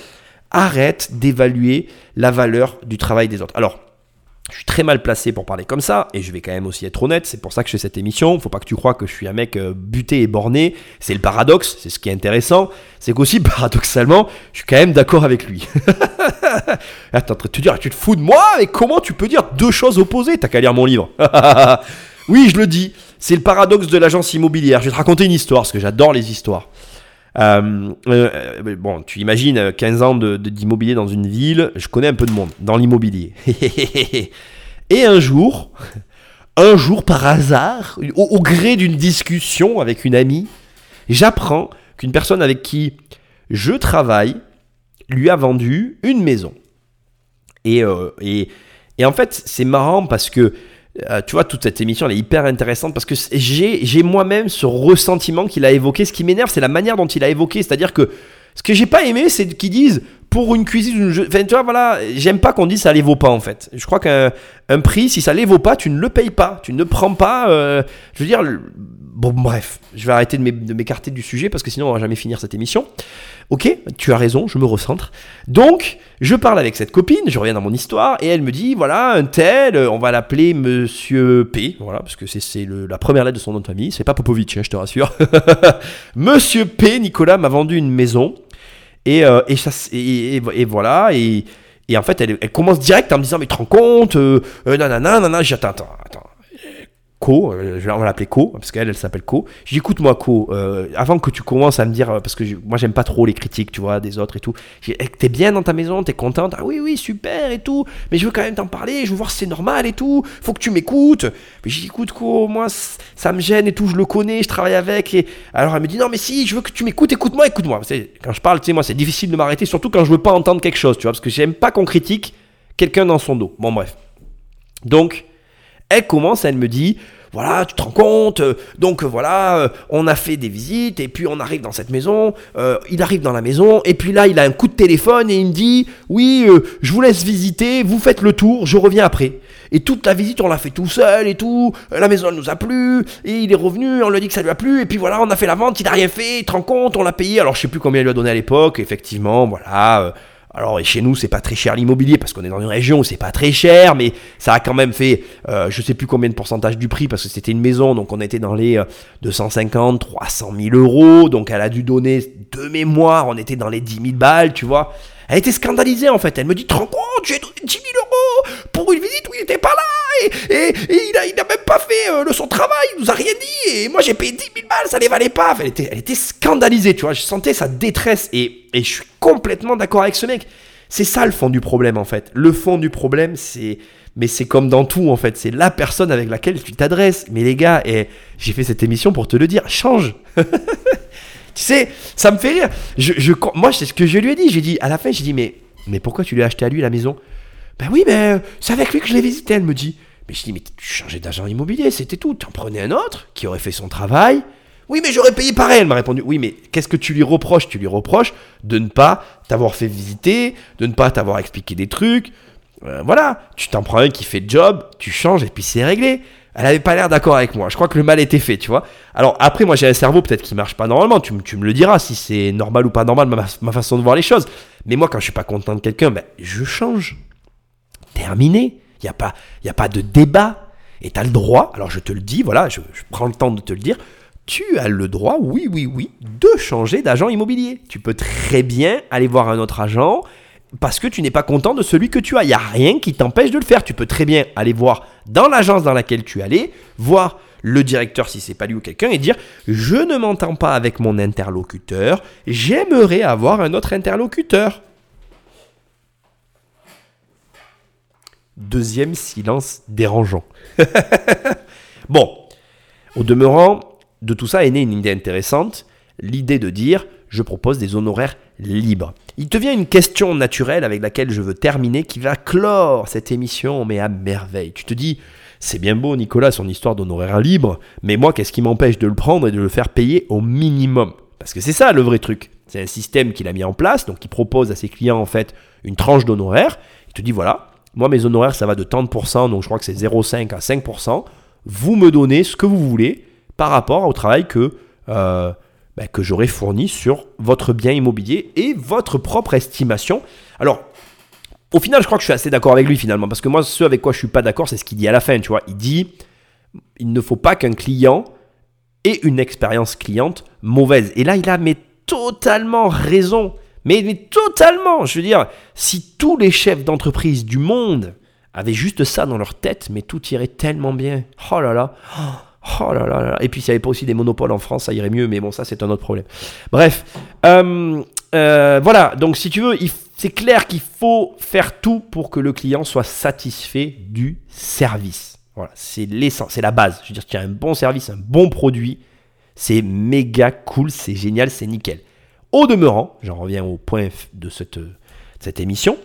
Arrête d'évaluer la valeur du travail des autres. Alors, je suis très mal placé pour parler comme ça, et je vais quand même aussi être honnête, c'est pour ça que je fais cette émission, faut pas que tu crois que je suis un mec euh, buté et borné, c'est le paradoxe, c'est ce qui est intéressant, c'est qu'aussi paradoxalement, je suis quand même d'accord avec lui. Attends, de te dire, tu te fous de moi, mais comment tu peux dire deux choses opposées? T'as qu'à lire mon livre. oui, je le dis, c'est le paradoxe de l'agence immobilière, je vais te raconter une histoire, parce que j'adore les histoires. Euh, euh, euh, bon, tu imagines euh, 15 ans de- de- d'immobilier dans une ville, je connais un peu de monde dans l'immobilier. Et un jour, un jour par hasard, au, gré d'une discussion avec une amie, j'apprends qu'une personne avec qui je travaille lui a vendu une maison. Et, euh, et, et en fait, c'est marrant parce que, euh, tu vois, toute cette émission, elle est hyper intéressante parce que j'ai moi-même ce ressentiment qu'il a évoqué. Ce qui m'énerve, c'est la manière dont il a évoqué. C'est-à-dire que Ce que j'ai pas aimé, c'est qu'ils disent pour une cuisine, je- enfin, tu vois, voilà, j'aime pas qu'on dise ça les vaut pas en fait. Je crois qu'un un prix, si ça les vaut pas, tu ne le payes pas, tu ne prends pas. euh, je veux dire, bon, bref, je vais arrêter de m'é- de m'écarter du sujet parce que sinon on va jamais finir cette émission. Ok, tu as raison, je me recentre. Donc, je parle avec cette copine, je reviens dans mon histoire, et elle me dit voilà, un tel, on va l'appeler Monsieur P, voilà, parce que c'est- la première lettre de son nom de famille, c'est pas Popovic, hein, je te rassure. Monsieur P, Nicolas m'a vendu une maison, et, euh, voilà, et, en fait, elle, commence direct en me disant mais tu te rends compte, euh, euh, nanana, nanana, j'ai attends, attends, attends. Co, on va l'appeler Co, parce qu'elle, elle s'appelle Co. Je dis, écoute-moi, Co, euh, avant que tu commences à me dire, parce que moi, j'aime pas trop les critiques, tu vois, des autres et tout. Eh, T'es bien dans ta maison, t'es contente? Ah oui, oui, super et tout, mais je veux quand même t'en parler, je veux voir si c'est normal et tout, faut que tu m'écoutes. Mais je dis, écoute, Co, moi, ça me gêne et tout, je le connais, je travaille avec. Alors, elle me dit, non, mais si, je veux que tu m'écoutes, écoute-moi, écoute-moi. Quand je parle, tu sais, moi, c'est difficile de m'arrêter, surtout quand je veux pas entendre quelque chose, tu vois, parce que j'aime pas qu'on critique quelqu'un dans son dos. Bon, bref. Donc, elle commence, elle me dit, voilà, tu te rends compte, euh, donc euh, voilà, euh, on a fait des visites, et puis on arrive dans cette maison, il arrive dans la maison, et puis là, il a un coup de téléphone, et il me dit, oui, je vous laisse visiter, vous faites le tour, je reviens après. Et toute la visite, on l'a fait tout seul et tout, la maison, elle nous a plu, et il est revenu, on lui a dit que ça lui a plu, et puis voilà, on a fait la vente, il n'a rien fait, il te rend compte, on l'a payé, alors je sais plus combien il lui a donné à l'époque, effectivement, voilà... alors et chez nous c'est pas très cher l'immobilier parce qu'on est dans une région où c'est pas très cher, mais ça a quand même fait euh, je sais plus combien de pourcentage du prix parce que c'était une maison donc on était dans les euh, 250, 300 000 euros donc elle a dû donner de mémoire on était dans les 10 000 balles tu vois. Elle était scandalisée en fait. Elle me dit, te rends compte, j'ai donné 10 000 euros pour une visite où il était pas là et, il, a, même pas fait euh, son travail, il nous a rien dit et moi j'ai payé 10 000 balles, ça les valait pas. Enfin, elle, était, elle était scandalisée, tu vois. Je sentais sa détresse et, et je suis complètement d'accord avec ce mec. C'est ça le fond du problème en fait. Le fond du problème, c'est. Mais c'est comme dans tout en fait. C'est la personne avec laquelle tu t'adresses. Mais les gars, et j'ai fait cette émission pour te le dire, change. tu sais, ça me fait rire. Je, je- moi, c'est ce que je lui ai dit. J'ai dit, à la fin, j'ai dit, mais, mais pourquoi tu lui as acheté à lui la maison? Ben oui, mais c'est avec lui que je l'ai visité, elle me dit. Mais je dis, mais tu changeais d'agent immobilier, c'était tout. En prenais un autre qui aurait fait son travail. Oui, mais j'aurais payé pareil. Elle m'a répondu, oui, mais qu'est-ce que tu lui reproches? Tu lui reproches de ne pas t'avoir fait visiter, de ne pas t'avoir expliqué des trucs. Euh, voilà, tu t'en prends un qui fait job, tu changes et puis c'est réglé. Elle avait pas l'air d'accord avec moi. Je crois que le mal était fait, tu vois. Alors après, moi j'ai un cerveau peut-être qui marche pas normalement. Tu, me- tu me le diras si c'est normal ou pas normal ma, ma façon de voir les choses. Mais moi, quand je suis pas content de quelqu'un, ben, je change. Terminé. Il y a pas, y a pas de débat. Et tu as le droit. Alors je te le dis, voilà, je, je prends le temps de te le dire. Tu as le droit, oui, oui, oui, de changer d'agent immobilier. Tu peux très bien aller voir un autre agent parce que tu n'es pas content de celui que tu as. Il n'y a rien qui t'empêche de le faire. Tu peux très bien aller voir dans l'agence dans laquelle tu allé, voir le directeur si c'est pas lui ou quelqu'un et dire je ne m'entends pas avec mon interlocuteur, j'aimerais avoir un autre interlocuteur. Deuxième silence dérangeant. bon, au demeurant, de tout ça est née une idée intéressante, l'idée de dire je propose des honoraires libres. Il te vient une question naturelle avec laquelle je veux terminer qui va clore cette émission, mais à merveille. Tu te dis, c'est bien beau Nicolas son histoire d'honoraires libres, mais moi qu'est-ce qui m'empêche de le prendre et de le faire payer au minimum? Parce que c'est ça le vrai truc. C'est un système qu'il a mis en place, donc il propose à ses clients en fait une tranche d'honoraires. Il te dit voilà, moi mes honoraires ça va de 30%, donc je crois que c'est 0,5 à 5%. Vous me donnez ce que vous voulez par rapport au travail que euh, bah, que j'aurai fourni sur votre bien immobilier et votre propre estimation. Alors, au final, je crois que je suis assez d'accord avec lui finalement, parce que moi, ce avec quoi je suis pas d'accord, c'est ce qu'il dit à la fin, tu vois. Il dit, il ne faut pas qu'un client ait une expérience cliente mauvaise. Et là, il a mais totalement raison. Mais, totalement. Je veux dire, si tous les chefs d'entreprise du monde avaient juste ça dans leur tête, mais tout irait tellement bien. Oh là là. Oh là là là. Et puis s'il n'y avait pas aussi des monopoles en France, ça irait mieux, mais bon, ça c'est un autre problème. Bref, euh, euh, voilà, donc si tu veux, c'est clair qu'il faut faire tout pour que le client soit satisfait du service. Voilà, c'est l'essence, c'est la base. Je veux dire, tu as un bon service, un bon produit, c'est méga cool, c'est génial, c'est nickel. Au demeurant, j'en reviens au point de cette, de cette émission,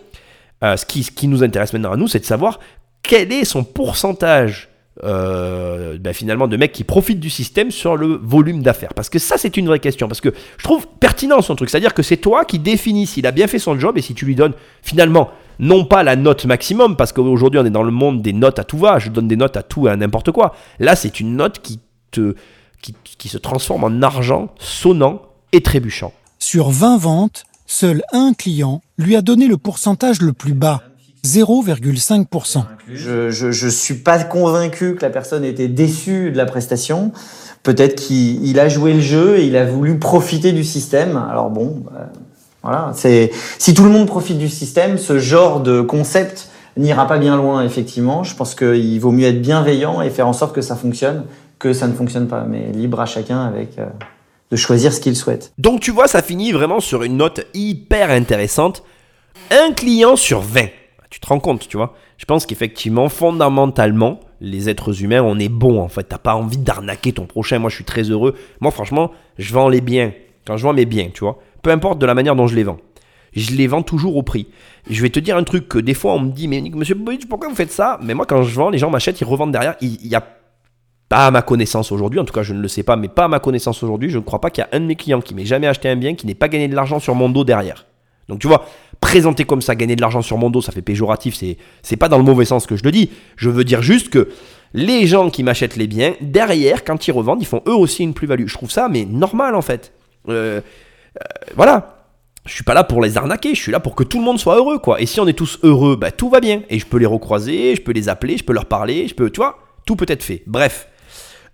euh, ce, qui, ce qui nous intéresse maintenant à nous, c'est de savoir quel est son pourcentage euh, ben, finalement de mecs qui profitent du système sur le volume d'affaires Parce que ça, c'est une vraie question. Parce que je trouve pertinent son truc. C'est-à-dire que c'est toi qui définis s'il a bien fait son job et si tu lui donnes finalement non pas la note maximum, parce qu'aujourd'hui on est dans le monde des notes à tout va, je donne des notes à tout et à n'importe quoi. Là, c'est une note qui, te, qui, qui se transforme en argent sonnant et trébuchant. Sur 20 ventes, seul un client lui a donné le pourcentage le plus bas, 0,5%. Je, je suis pas convaincu que la personne était déçue de la prestation. Peut-être qu'il il a joué le jeu et il a voulu profiter du système. Alors bon, bah, voilà. Si tout le monde profite du système, ce genre de concept n'ira pas bien loin. Effectivement, je pense qu'il vaut mieux être bienveillant et faire en sorte que ça fonctionne, que ça ne fonctionne pas. Mais libre à chacun avec. euh, de choisir ce qu'il souhaite. Donc tu vois, ça finit vraiment sur une note hyper intéressante. Un client sur 20. Tu te rends compte, tu vois Je pense qu'effectivement, fondamentalement, les êtres humains, on est bons en fait. T'as pas envie d'arnaquer ton prochain. Moi, je suis très heureux. Moi, franchement, je vends les biens. Quand je vends mes biens, tu vois, peu importe de la manière dont je les vends, je les vends toujours au prix. Je vais te dire un truc que des fois on me dit, mais monsieur Boyce, pourquoi vous faites ça? Mais moi, quand je vends, les gens m'achètent, ils revendent derrière. Il y a pas à ma connaissance aujourd'hui, en tout cas je ne le sais pas, mais pas à ma connaissance aujourd'hui, je ne crois pas qu'il y a un de mes clients qui m'ait jamais acheté un bien qui n'ait pas gagné de l'argent sur mon dos derrière. Donc tu vois, présenter comme ça, gagner de l'argent sur mon dos, ça fait péjoratif, c'est, c'est pas dans le mauvais sens que je le dis. Je veux dire juste que les gens qui m'achètent les biens, derrière, quand ils revendent, ils font eux aussi une plus-value. Je trouve ça, mais normal en fait. Euh, euh, voilà. Je suis pas là pour les arnaquer, je suis là pour que tout le monde soit heureux, quoi. Et si on est tous heureux, bah tout va bien. Et je peux les recroiser, je peux les appeler, je peux leur parler, je peux, tu vois, tout peut être fait. Bref.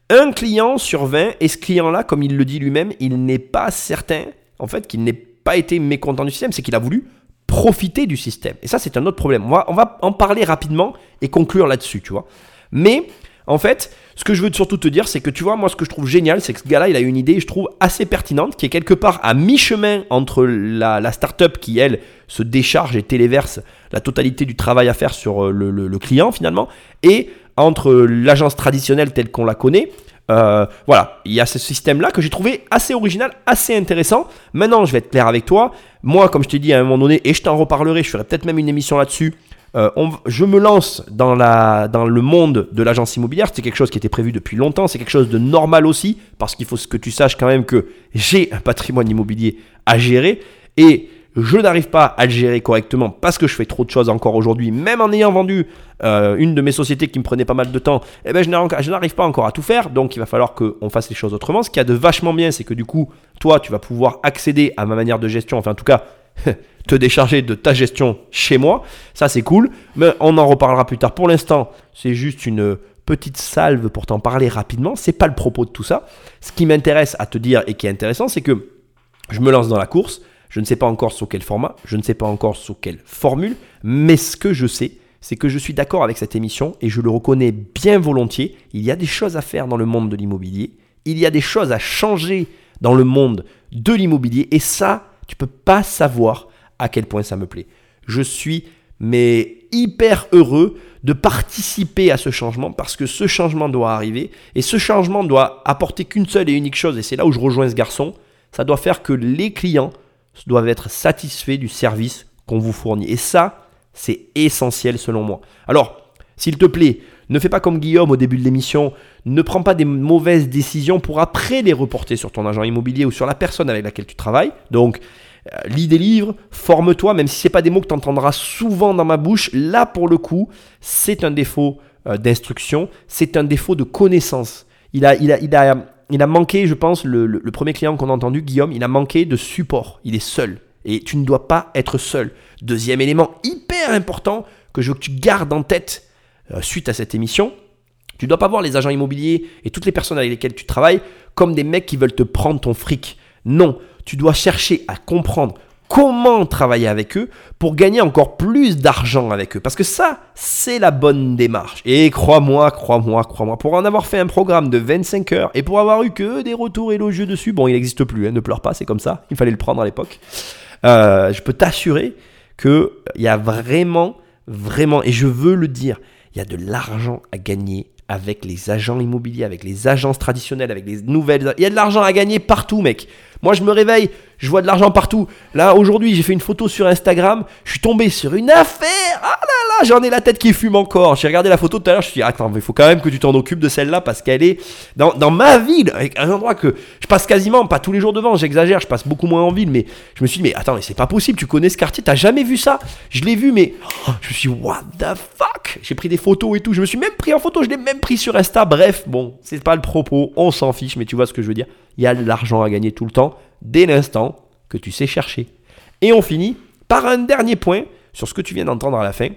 Un client sur 20, et ce client-là, comme il le dit lui-même, il n'est pas certain, en fait, qu'il n'ait pas été mécontent du système, c'est qu'il a voulu profiter du système. Et ça, c'est un autre problème. On va, en parler rapidement et conclure là-dessus, tu vois. Mais, en fait, ce que je veux surtout te dire, c'est que tu vois, moi, ce que je trouve génial, c'est que ce gars-là, il a une idée, je trouve, assez pertinente, qui est quelque part à mi-chemin entre la, la start-up qui, elle, se décharge et téléverse la totalité du travail à faire sur euh, le client, finalement, et entre l'agence traditionnelle telle qu'on la connaît. Euh, voilà, il y a ce système-là que j'ai trouvé assez original, assez intéressant. Maintenant, je vais être clair avec toi. Moi, comme je t'ai dit à un moment donné, et je t'en reparlerai, je ferai peut-être même une émission là-dessus. Euh, je me lance dans, la, dans le monde de l'agence immobilière. C'est quelque chose qui était prévu depuis longtemps. C'est quelque chose de normal aussi, parce qu'il faut que tu saches quand même que j'ai un patrimoine immobilier à gérer. Et je n'arrive pas à le gérer correctement parce que je fais trop de choses encore aujourd'hui, même en ayant vendu euh, une de mes sociétés qui me prenait pas mal de temps, eh ben je n'arrive pas encore à tout faire, donc il va falloir qu'on fasse les choses autrement. Ce qu'il y a de vachement bien, c'est que du coup, toi, tu vas pouvoir accéder à ma manière de gestion, enfin en tout cas, te décharger de ta gestion chez moi, ça c'est cool, mais on en reparlera plus tard. Pour l'instant, c'est juste une petite salve pour t'en parler rapidement, c'est pas le propos de tout ça. Ce qui m'intéresse à te dire et qui est intéressant, c'est que je me lance dans la course. Je ne sais pas encore sous quel format, je ne sais pas encore sous quelle formule, mais ce que je sais, c'est que je suis d'accord avec cette émission et je le reconnais bien volontiers. Il y a des choses à faire dans le monde de l'immobilier, il y a des choses à changer dans le monde de l'immobilier et ça, tu peux pas savoir à quel point ça me plaît. Je suis mais hyper heureux de participer à ce changement parce que ce changement doit arriver et ce changement doit apporter qu'une seule et unique chose et c'est là où je rejoins ce garçon, ça doit faire que les clients doivent être satisfaits du service qu'on vous fournit. Et ça, c'est essentiel selon moi. Alors, s'il te plaît, ne fais pas comme Guillaume au début de l'émission, ne prends pas des mauvaises décisions pour après les reporter sur ton agent immobilier ou sur la personne avec laquelle tu travailles. Donc, euh, lis des livres, forme-toi, même si ce pas des mots que tu entendras souvent dans ma bouche. Là, pour le coup, c'est un défaut euh, d'instruction, c'est un défaut de connaissance. Il a, il a, il a, il a manqué, je pense, le, premier client qu'on a entendu, Guillaume, il a manqué de support. Il est seul. Et tu ne dois pas être seul. Deuxième élément hyper important que je veux que tu gardes en tête euh, suite à cette émission, tu dois pas voir les agents immobiliers et toutes les personnes avec lesquelles tu travailles comme des mecs qui veulent te prendre ton fric. Non, tu dois chercher à comprendre comment travailler avec eux pour gagner encore plus d'argent avec eux. Parce que ça, c'est la bonne démarche. Et crois-moi, crois-moi, crois-moi, pour en avoir fait un programme de 25 heures et pour avoir eu que des retours élogieux dessus, bon, il n'existe plus, hein, ne pleure pas, c'est comme ça, il fallait le prendre à l'époque. Euh, je peux t'assurer qu'il y a vraiment, vraiment, et je veux le dire, il y a de l'argent à gagner avec les agents immobiliers, avec les agences traditionnelles, avec les nouvelles. Il y a de l'argent à gagner partout, mec. Moi, je me réveille, je vois de l'argent partout. Là, aujourd'hui, j'ai fait une photo sur Instagram, je suis tombé sur une affaire. Ah là j'en ai la tête qui fume encore. J'ai regardé la photo tout à l'heure, je me suis dit, attends, il faut quand même que tu t'en occupes de celle-là parce qu'elle est dans, dans ma ville, avec un endroit que je passe quasiment, pas tous les jours devant, j'exagère, je passe beaucoup moins en ville, mais je me suis dit, mais attends, mais c'est pas possible, tu connais ce quartier, t'as jamais vu ça? Je l'ai vu, mais oh, je me suis dit, what the fuck? J'ai pris des photos et tout, je me suis même pris en photo, je l'ai même pris sur Insta, bref, bon, c'est pas le propos, on s'en fiche, mais tu vois ce que je veux dire. Il y a de l'argent à gagner tout le temps, dès l'instant que tu sais chercher. Et on finit par un dernier point sur ce que tu viens d'entendre à la fin,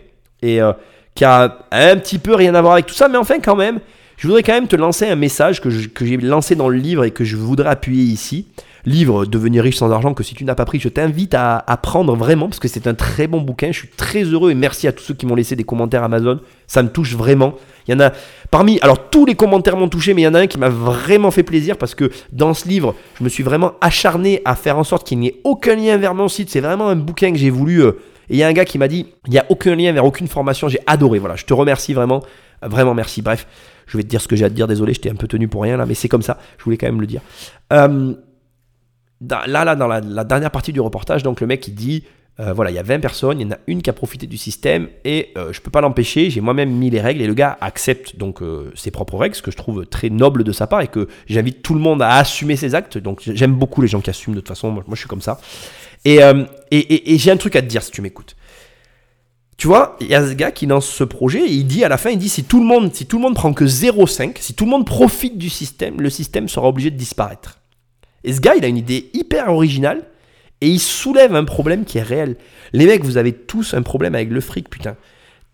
et euh, qui a un petit peu rien à voir avec tout ça, mais enfin quand même, je voudrais quand même te lancer un message que, que j'ai lancé dans le livre et que je voudrais appuyer ici. Livre Devenir riche sans argent, que si tu n'as pas pris, je t'invite à, à prendre vraiment, parce que c'est un très bon bouquin. Je suis très heureux et merci à tous ceux qui m'ont laissé des commentaires Amazon. Ça me touche vraiment. Il y en a parmi, alors tous les commentaires m'ont touché, mais il y en a un qui m'a vraiment fait plaisir parce que dans ce livre, je me suis vraiment acharné à faire en sorte qu'il n'y ait aucun lien vers mon site. C'est vraiment un bouquin que j'ai voulu. euh, et il y a un gars qui m'a dit, il n'y a aucun lien vers aucune formation. J'ai adoré. Voilà, je te remercie vraiment. Vraiment merci. Bref, je vais te dire ce que j'ai à te dire. Désolé, j'étais un peu tenu pour rien là, mais c'est comme ça. Je voulais quand même le dire. Euh, là, là, dans la, dernière partie du reportage, donc le mec il dit euh, voilà, il y a 20 personnes, il y en a une qui a profité du système et euh, je peux pas l'empêcher, j'ai moi-même mis les règles et le gars accepte donc ses propres règles, ce que je trouve très noble de sa part et que j'invite tout le monde à assumer ses actes. Donc j'aime beaucoup les gens qui assument de toute façon, moi, je suis comme ça. Et, euh, et, et- et j'ai un truc à te dire si tu m'écoutes. Tu vois, il y a ce gars qui lance ce projet et il dit à la fin, il dit si tout le monde, si tout le monde prend que 0,5, si tout le monde profite du système, le système sera obligé de disparaître. Et ce gars, il a une idée hyper originale et il soulève un problème qui est réel. Les mecs, vous avez tous un problème avec le fric, putain.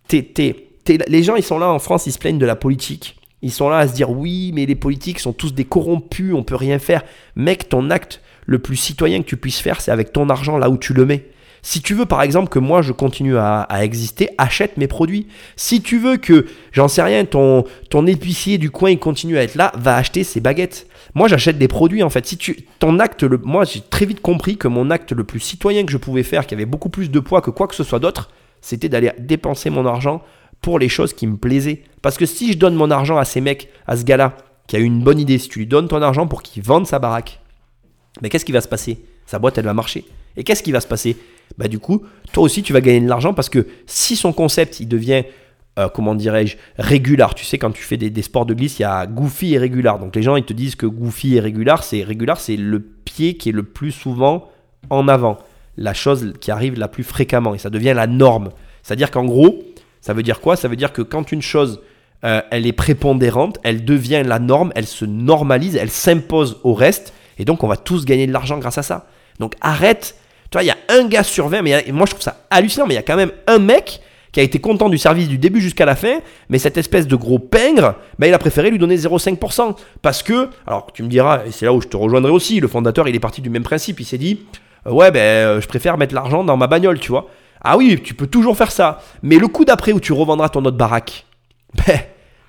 T'es- t'es- les gens, ils sont là en France, ils se plaignent de la politique. Ils sont là à se dire oui, mais les politiques sont tous des corrompus, on peut rien faire. Mec, ton acte le plus citoyen que tu puisses faire, c'est avec ton argent là où tu le mets. Si tu veux par exemple que moi je continue à, exister, achète mes produits. Si tu veux que, j'en sais rien, ton, ton épicier du coin il continue à être là, va acheter ses baguettes. Moi j'achète des produits en fait. Si tu, ton acte, moi j'ai très vite compris que mon acte le plus citoyen que je pouvais faire, qui avait beaucoup plus de poids que quoi que ce soit d'autre, c'était d'aller dépenser mon argent pour les choses qui me plaisaient. Parce que si je donne mon argent à ces mecs, à ce gars-là, qui a eu une bonne idée, si tu lui donnes ton argent pour qu'il vende sa baraque, mais qu'est-ce qui va se passer? Sa boîte, elle va marcher. Et qu'est-ce qui va se passer? Bah du coup, toi aussi, tu vas gagner de l'argent parce que si son concept, il devient, euh, comment dirais-je, régular. Tu sais, quand tu fais des, sports de glisse, il y a goofy et régular. Donc les gens, ils te disent que goofy et régular, c'est régular, c'est le pied qui est le plus souvent en avant. La chose qui arrive la plus fréquemment. Et ça devient la norme. C'est-à-dire qu'en gros, ça veut dire quoi? Ça veut dire que quand une chose, euh, elle est prépondérante, elle devient la norme, elle se normalise, elle s'impose au reste. Et donc, on va tous gagner de l'argent grâce à ça. Donc, arrête. Tu vois, il y a un gars sur 20, mais moi, je trouve ça hallucinant, mais il y a quand même un mec qui a été content du service du début jusqu'à la fin, mais cette espèce de gros pingre, ben, il a préféré lui donner 0,5%. Parce que, alors tu me diras, et c'est là où je te rejoindrai aussi, le fondateur, il est parti du même principe, il s'est dit, euh, ouais, ben, euh, je préfère mettre l'argent dans ma bagnole, tu vois. Ah oui, tu peux toujours faire ça, mais le coup d'après où tu revendras ton autre baraque, ben,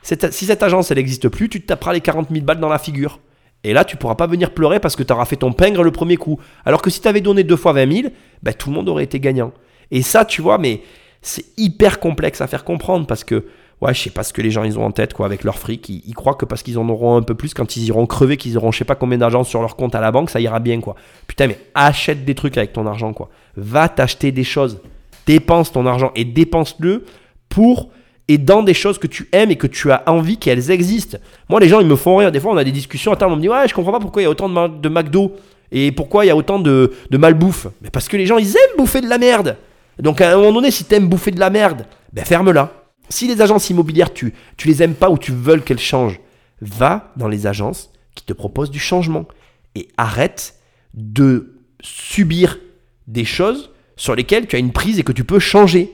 si cette agence, elle n'existe plus, tu te taperas les 40 000 balles dans la figure. Et là, tu pourras pas venir pleurer parce que tu auras fait ton pingre le premier coup. Alors que si tu avais donné deux fois 20 000, ben, tout le monde aurait été gagnant. Et ça, tu vois, mais c'est hyper complexe à faire comprendre parce que, ouais, je sais pas ce que les gens ils ont en tête, quoi, avec leur fric. Ils, ils croient que parce qu'ils en auront un peu plus, quand ils iront crever, qu'ils auront je sais pas combien d'argent sur leur compte à la banque, ça ira bien, quoi. Putain, mais achète des trucs avec ton argent, quoi. Va t'acheter des choses. Dépense ton argent et dépense-le pour et dans des choses que tu aimes et que tu as envie qu'elles existent. Moi, les gens, ils me font rire. Des fois, on a des discussions. Attends, on me dit, ouais, je comprends pas pourquoi il y a autant de, de McDo et pourquoi il y a autant de, de malbouffe. Mais parce que les gens, ils aiment bouffer de la merde. Donc, à un moment donné, si t'aimes bouffer de la merde, ben ferme-la. Si les agences immobilières, tu, tu les aimes pas ou tu veux qu'elles changent, va dans les agences qui te proposent du changement. Et arrête de subir des choses sur lesquelles tu as une prise et que tu peux changer.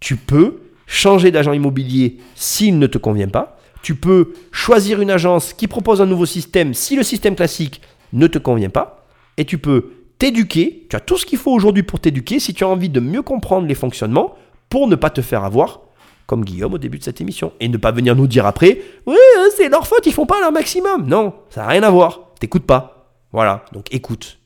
Tu peux changer d'agent immobilier s'il ne te convient pas. Tu peux choisir une agence qui propose un nouveau système si le système classique ne te convient pas. Et tu peux t'éduquer. Tu as tout ce qu'il faut aujourd'hui pour t'éduquer si tu as envie de mieux comprendre les fonctionnements pour ne pas te faire avoir comme Guillaume au début de cette émission. Et ne pas venir nous dire après, ouais, euh, c'est leur faute, ils font pas leur maximum. Non, ça n'a rien à voir. T'écoutes pas. Voilà, donc écoute.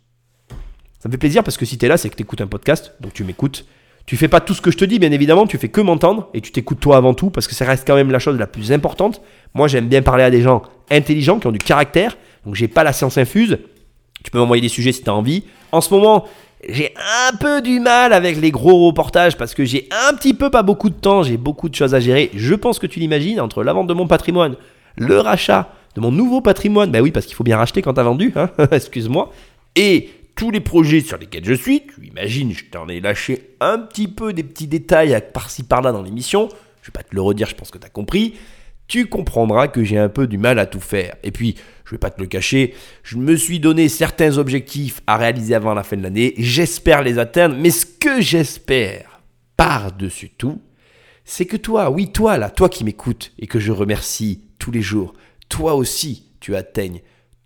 Ça me fait plaisir parce que si tu es là, c'est que tu écoutes un podcast, donc tu m'écoutes. Tu fais pas tout ce que je te dis, bien évidemment, tu fais que m'entendre et tu t'écoutes toi avant tout parce que ça reste quand même la chose la plus importante. Moi, j'aime bien parler à des gens intelligents qui ont du caractère, donc j'ai pas la science infuse. Tu peux m'envoyer des sujets si tu as envie. En ce moment, J'ai un peu du mal avec les gros reportages parce que j'ai un petit peu pas beaucoup de temps, j'ai beaucoup de choses à gérer. Je pense que tu l'imagines entre la vente de mon patrimoine, le rachat de mon nouveau patrimoine, bah oui parce qu'il faut bien racheter quand t'as vendu, hein, excuse-moi, et tous les projets sur lesquels je suis, tu imagines, je t'en ai lâché un petit peu des petits détails par-ci par-là dans l'émission, je vais pas te le redire, je pense que tu as compris, tu comprendras que j'ai un peu du mal à tout faire. Et puis, je vais pas te le cacher, je me suis donné certains objectifs à réaliser avant la fin de l'année, j'espère les atteindre, mais ce que j'espère par-dessus tout, c'est que toi, oui toi là, toi qui m'écoutes et que je remercie tous les jours, toi aussi tu atteignes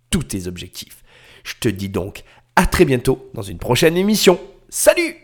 tous tes objectifs. Je te dis donc à très bientôt dans une prochaine émission. Salut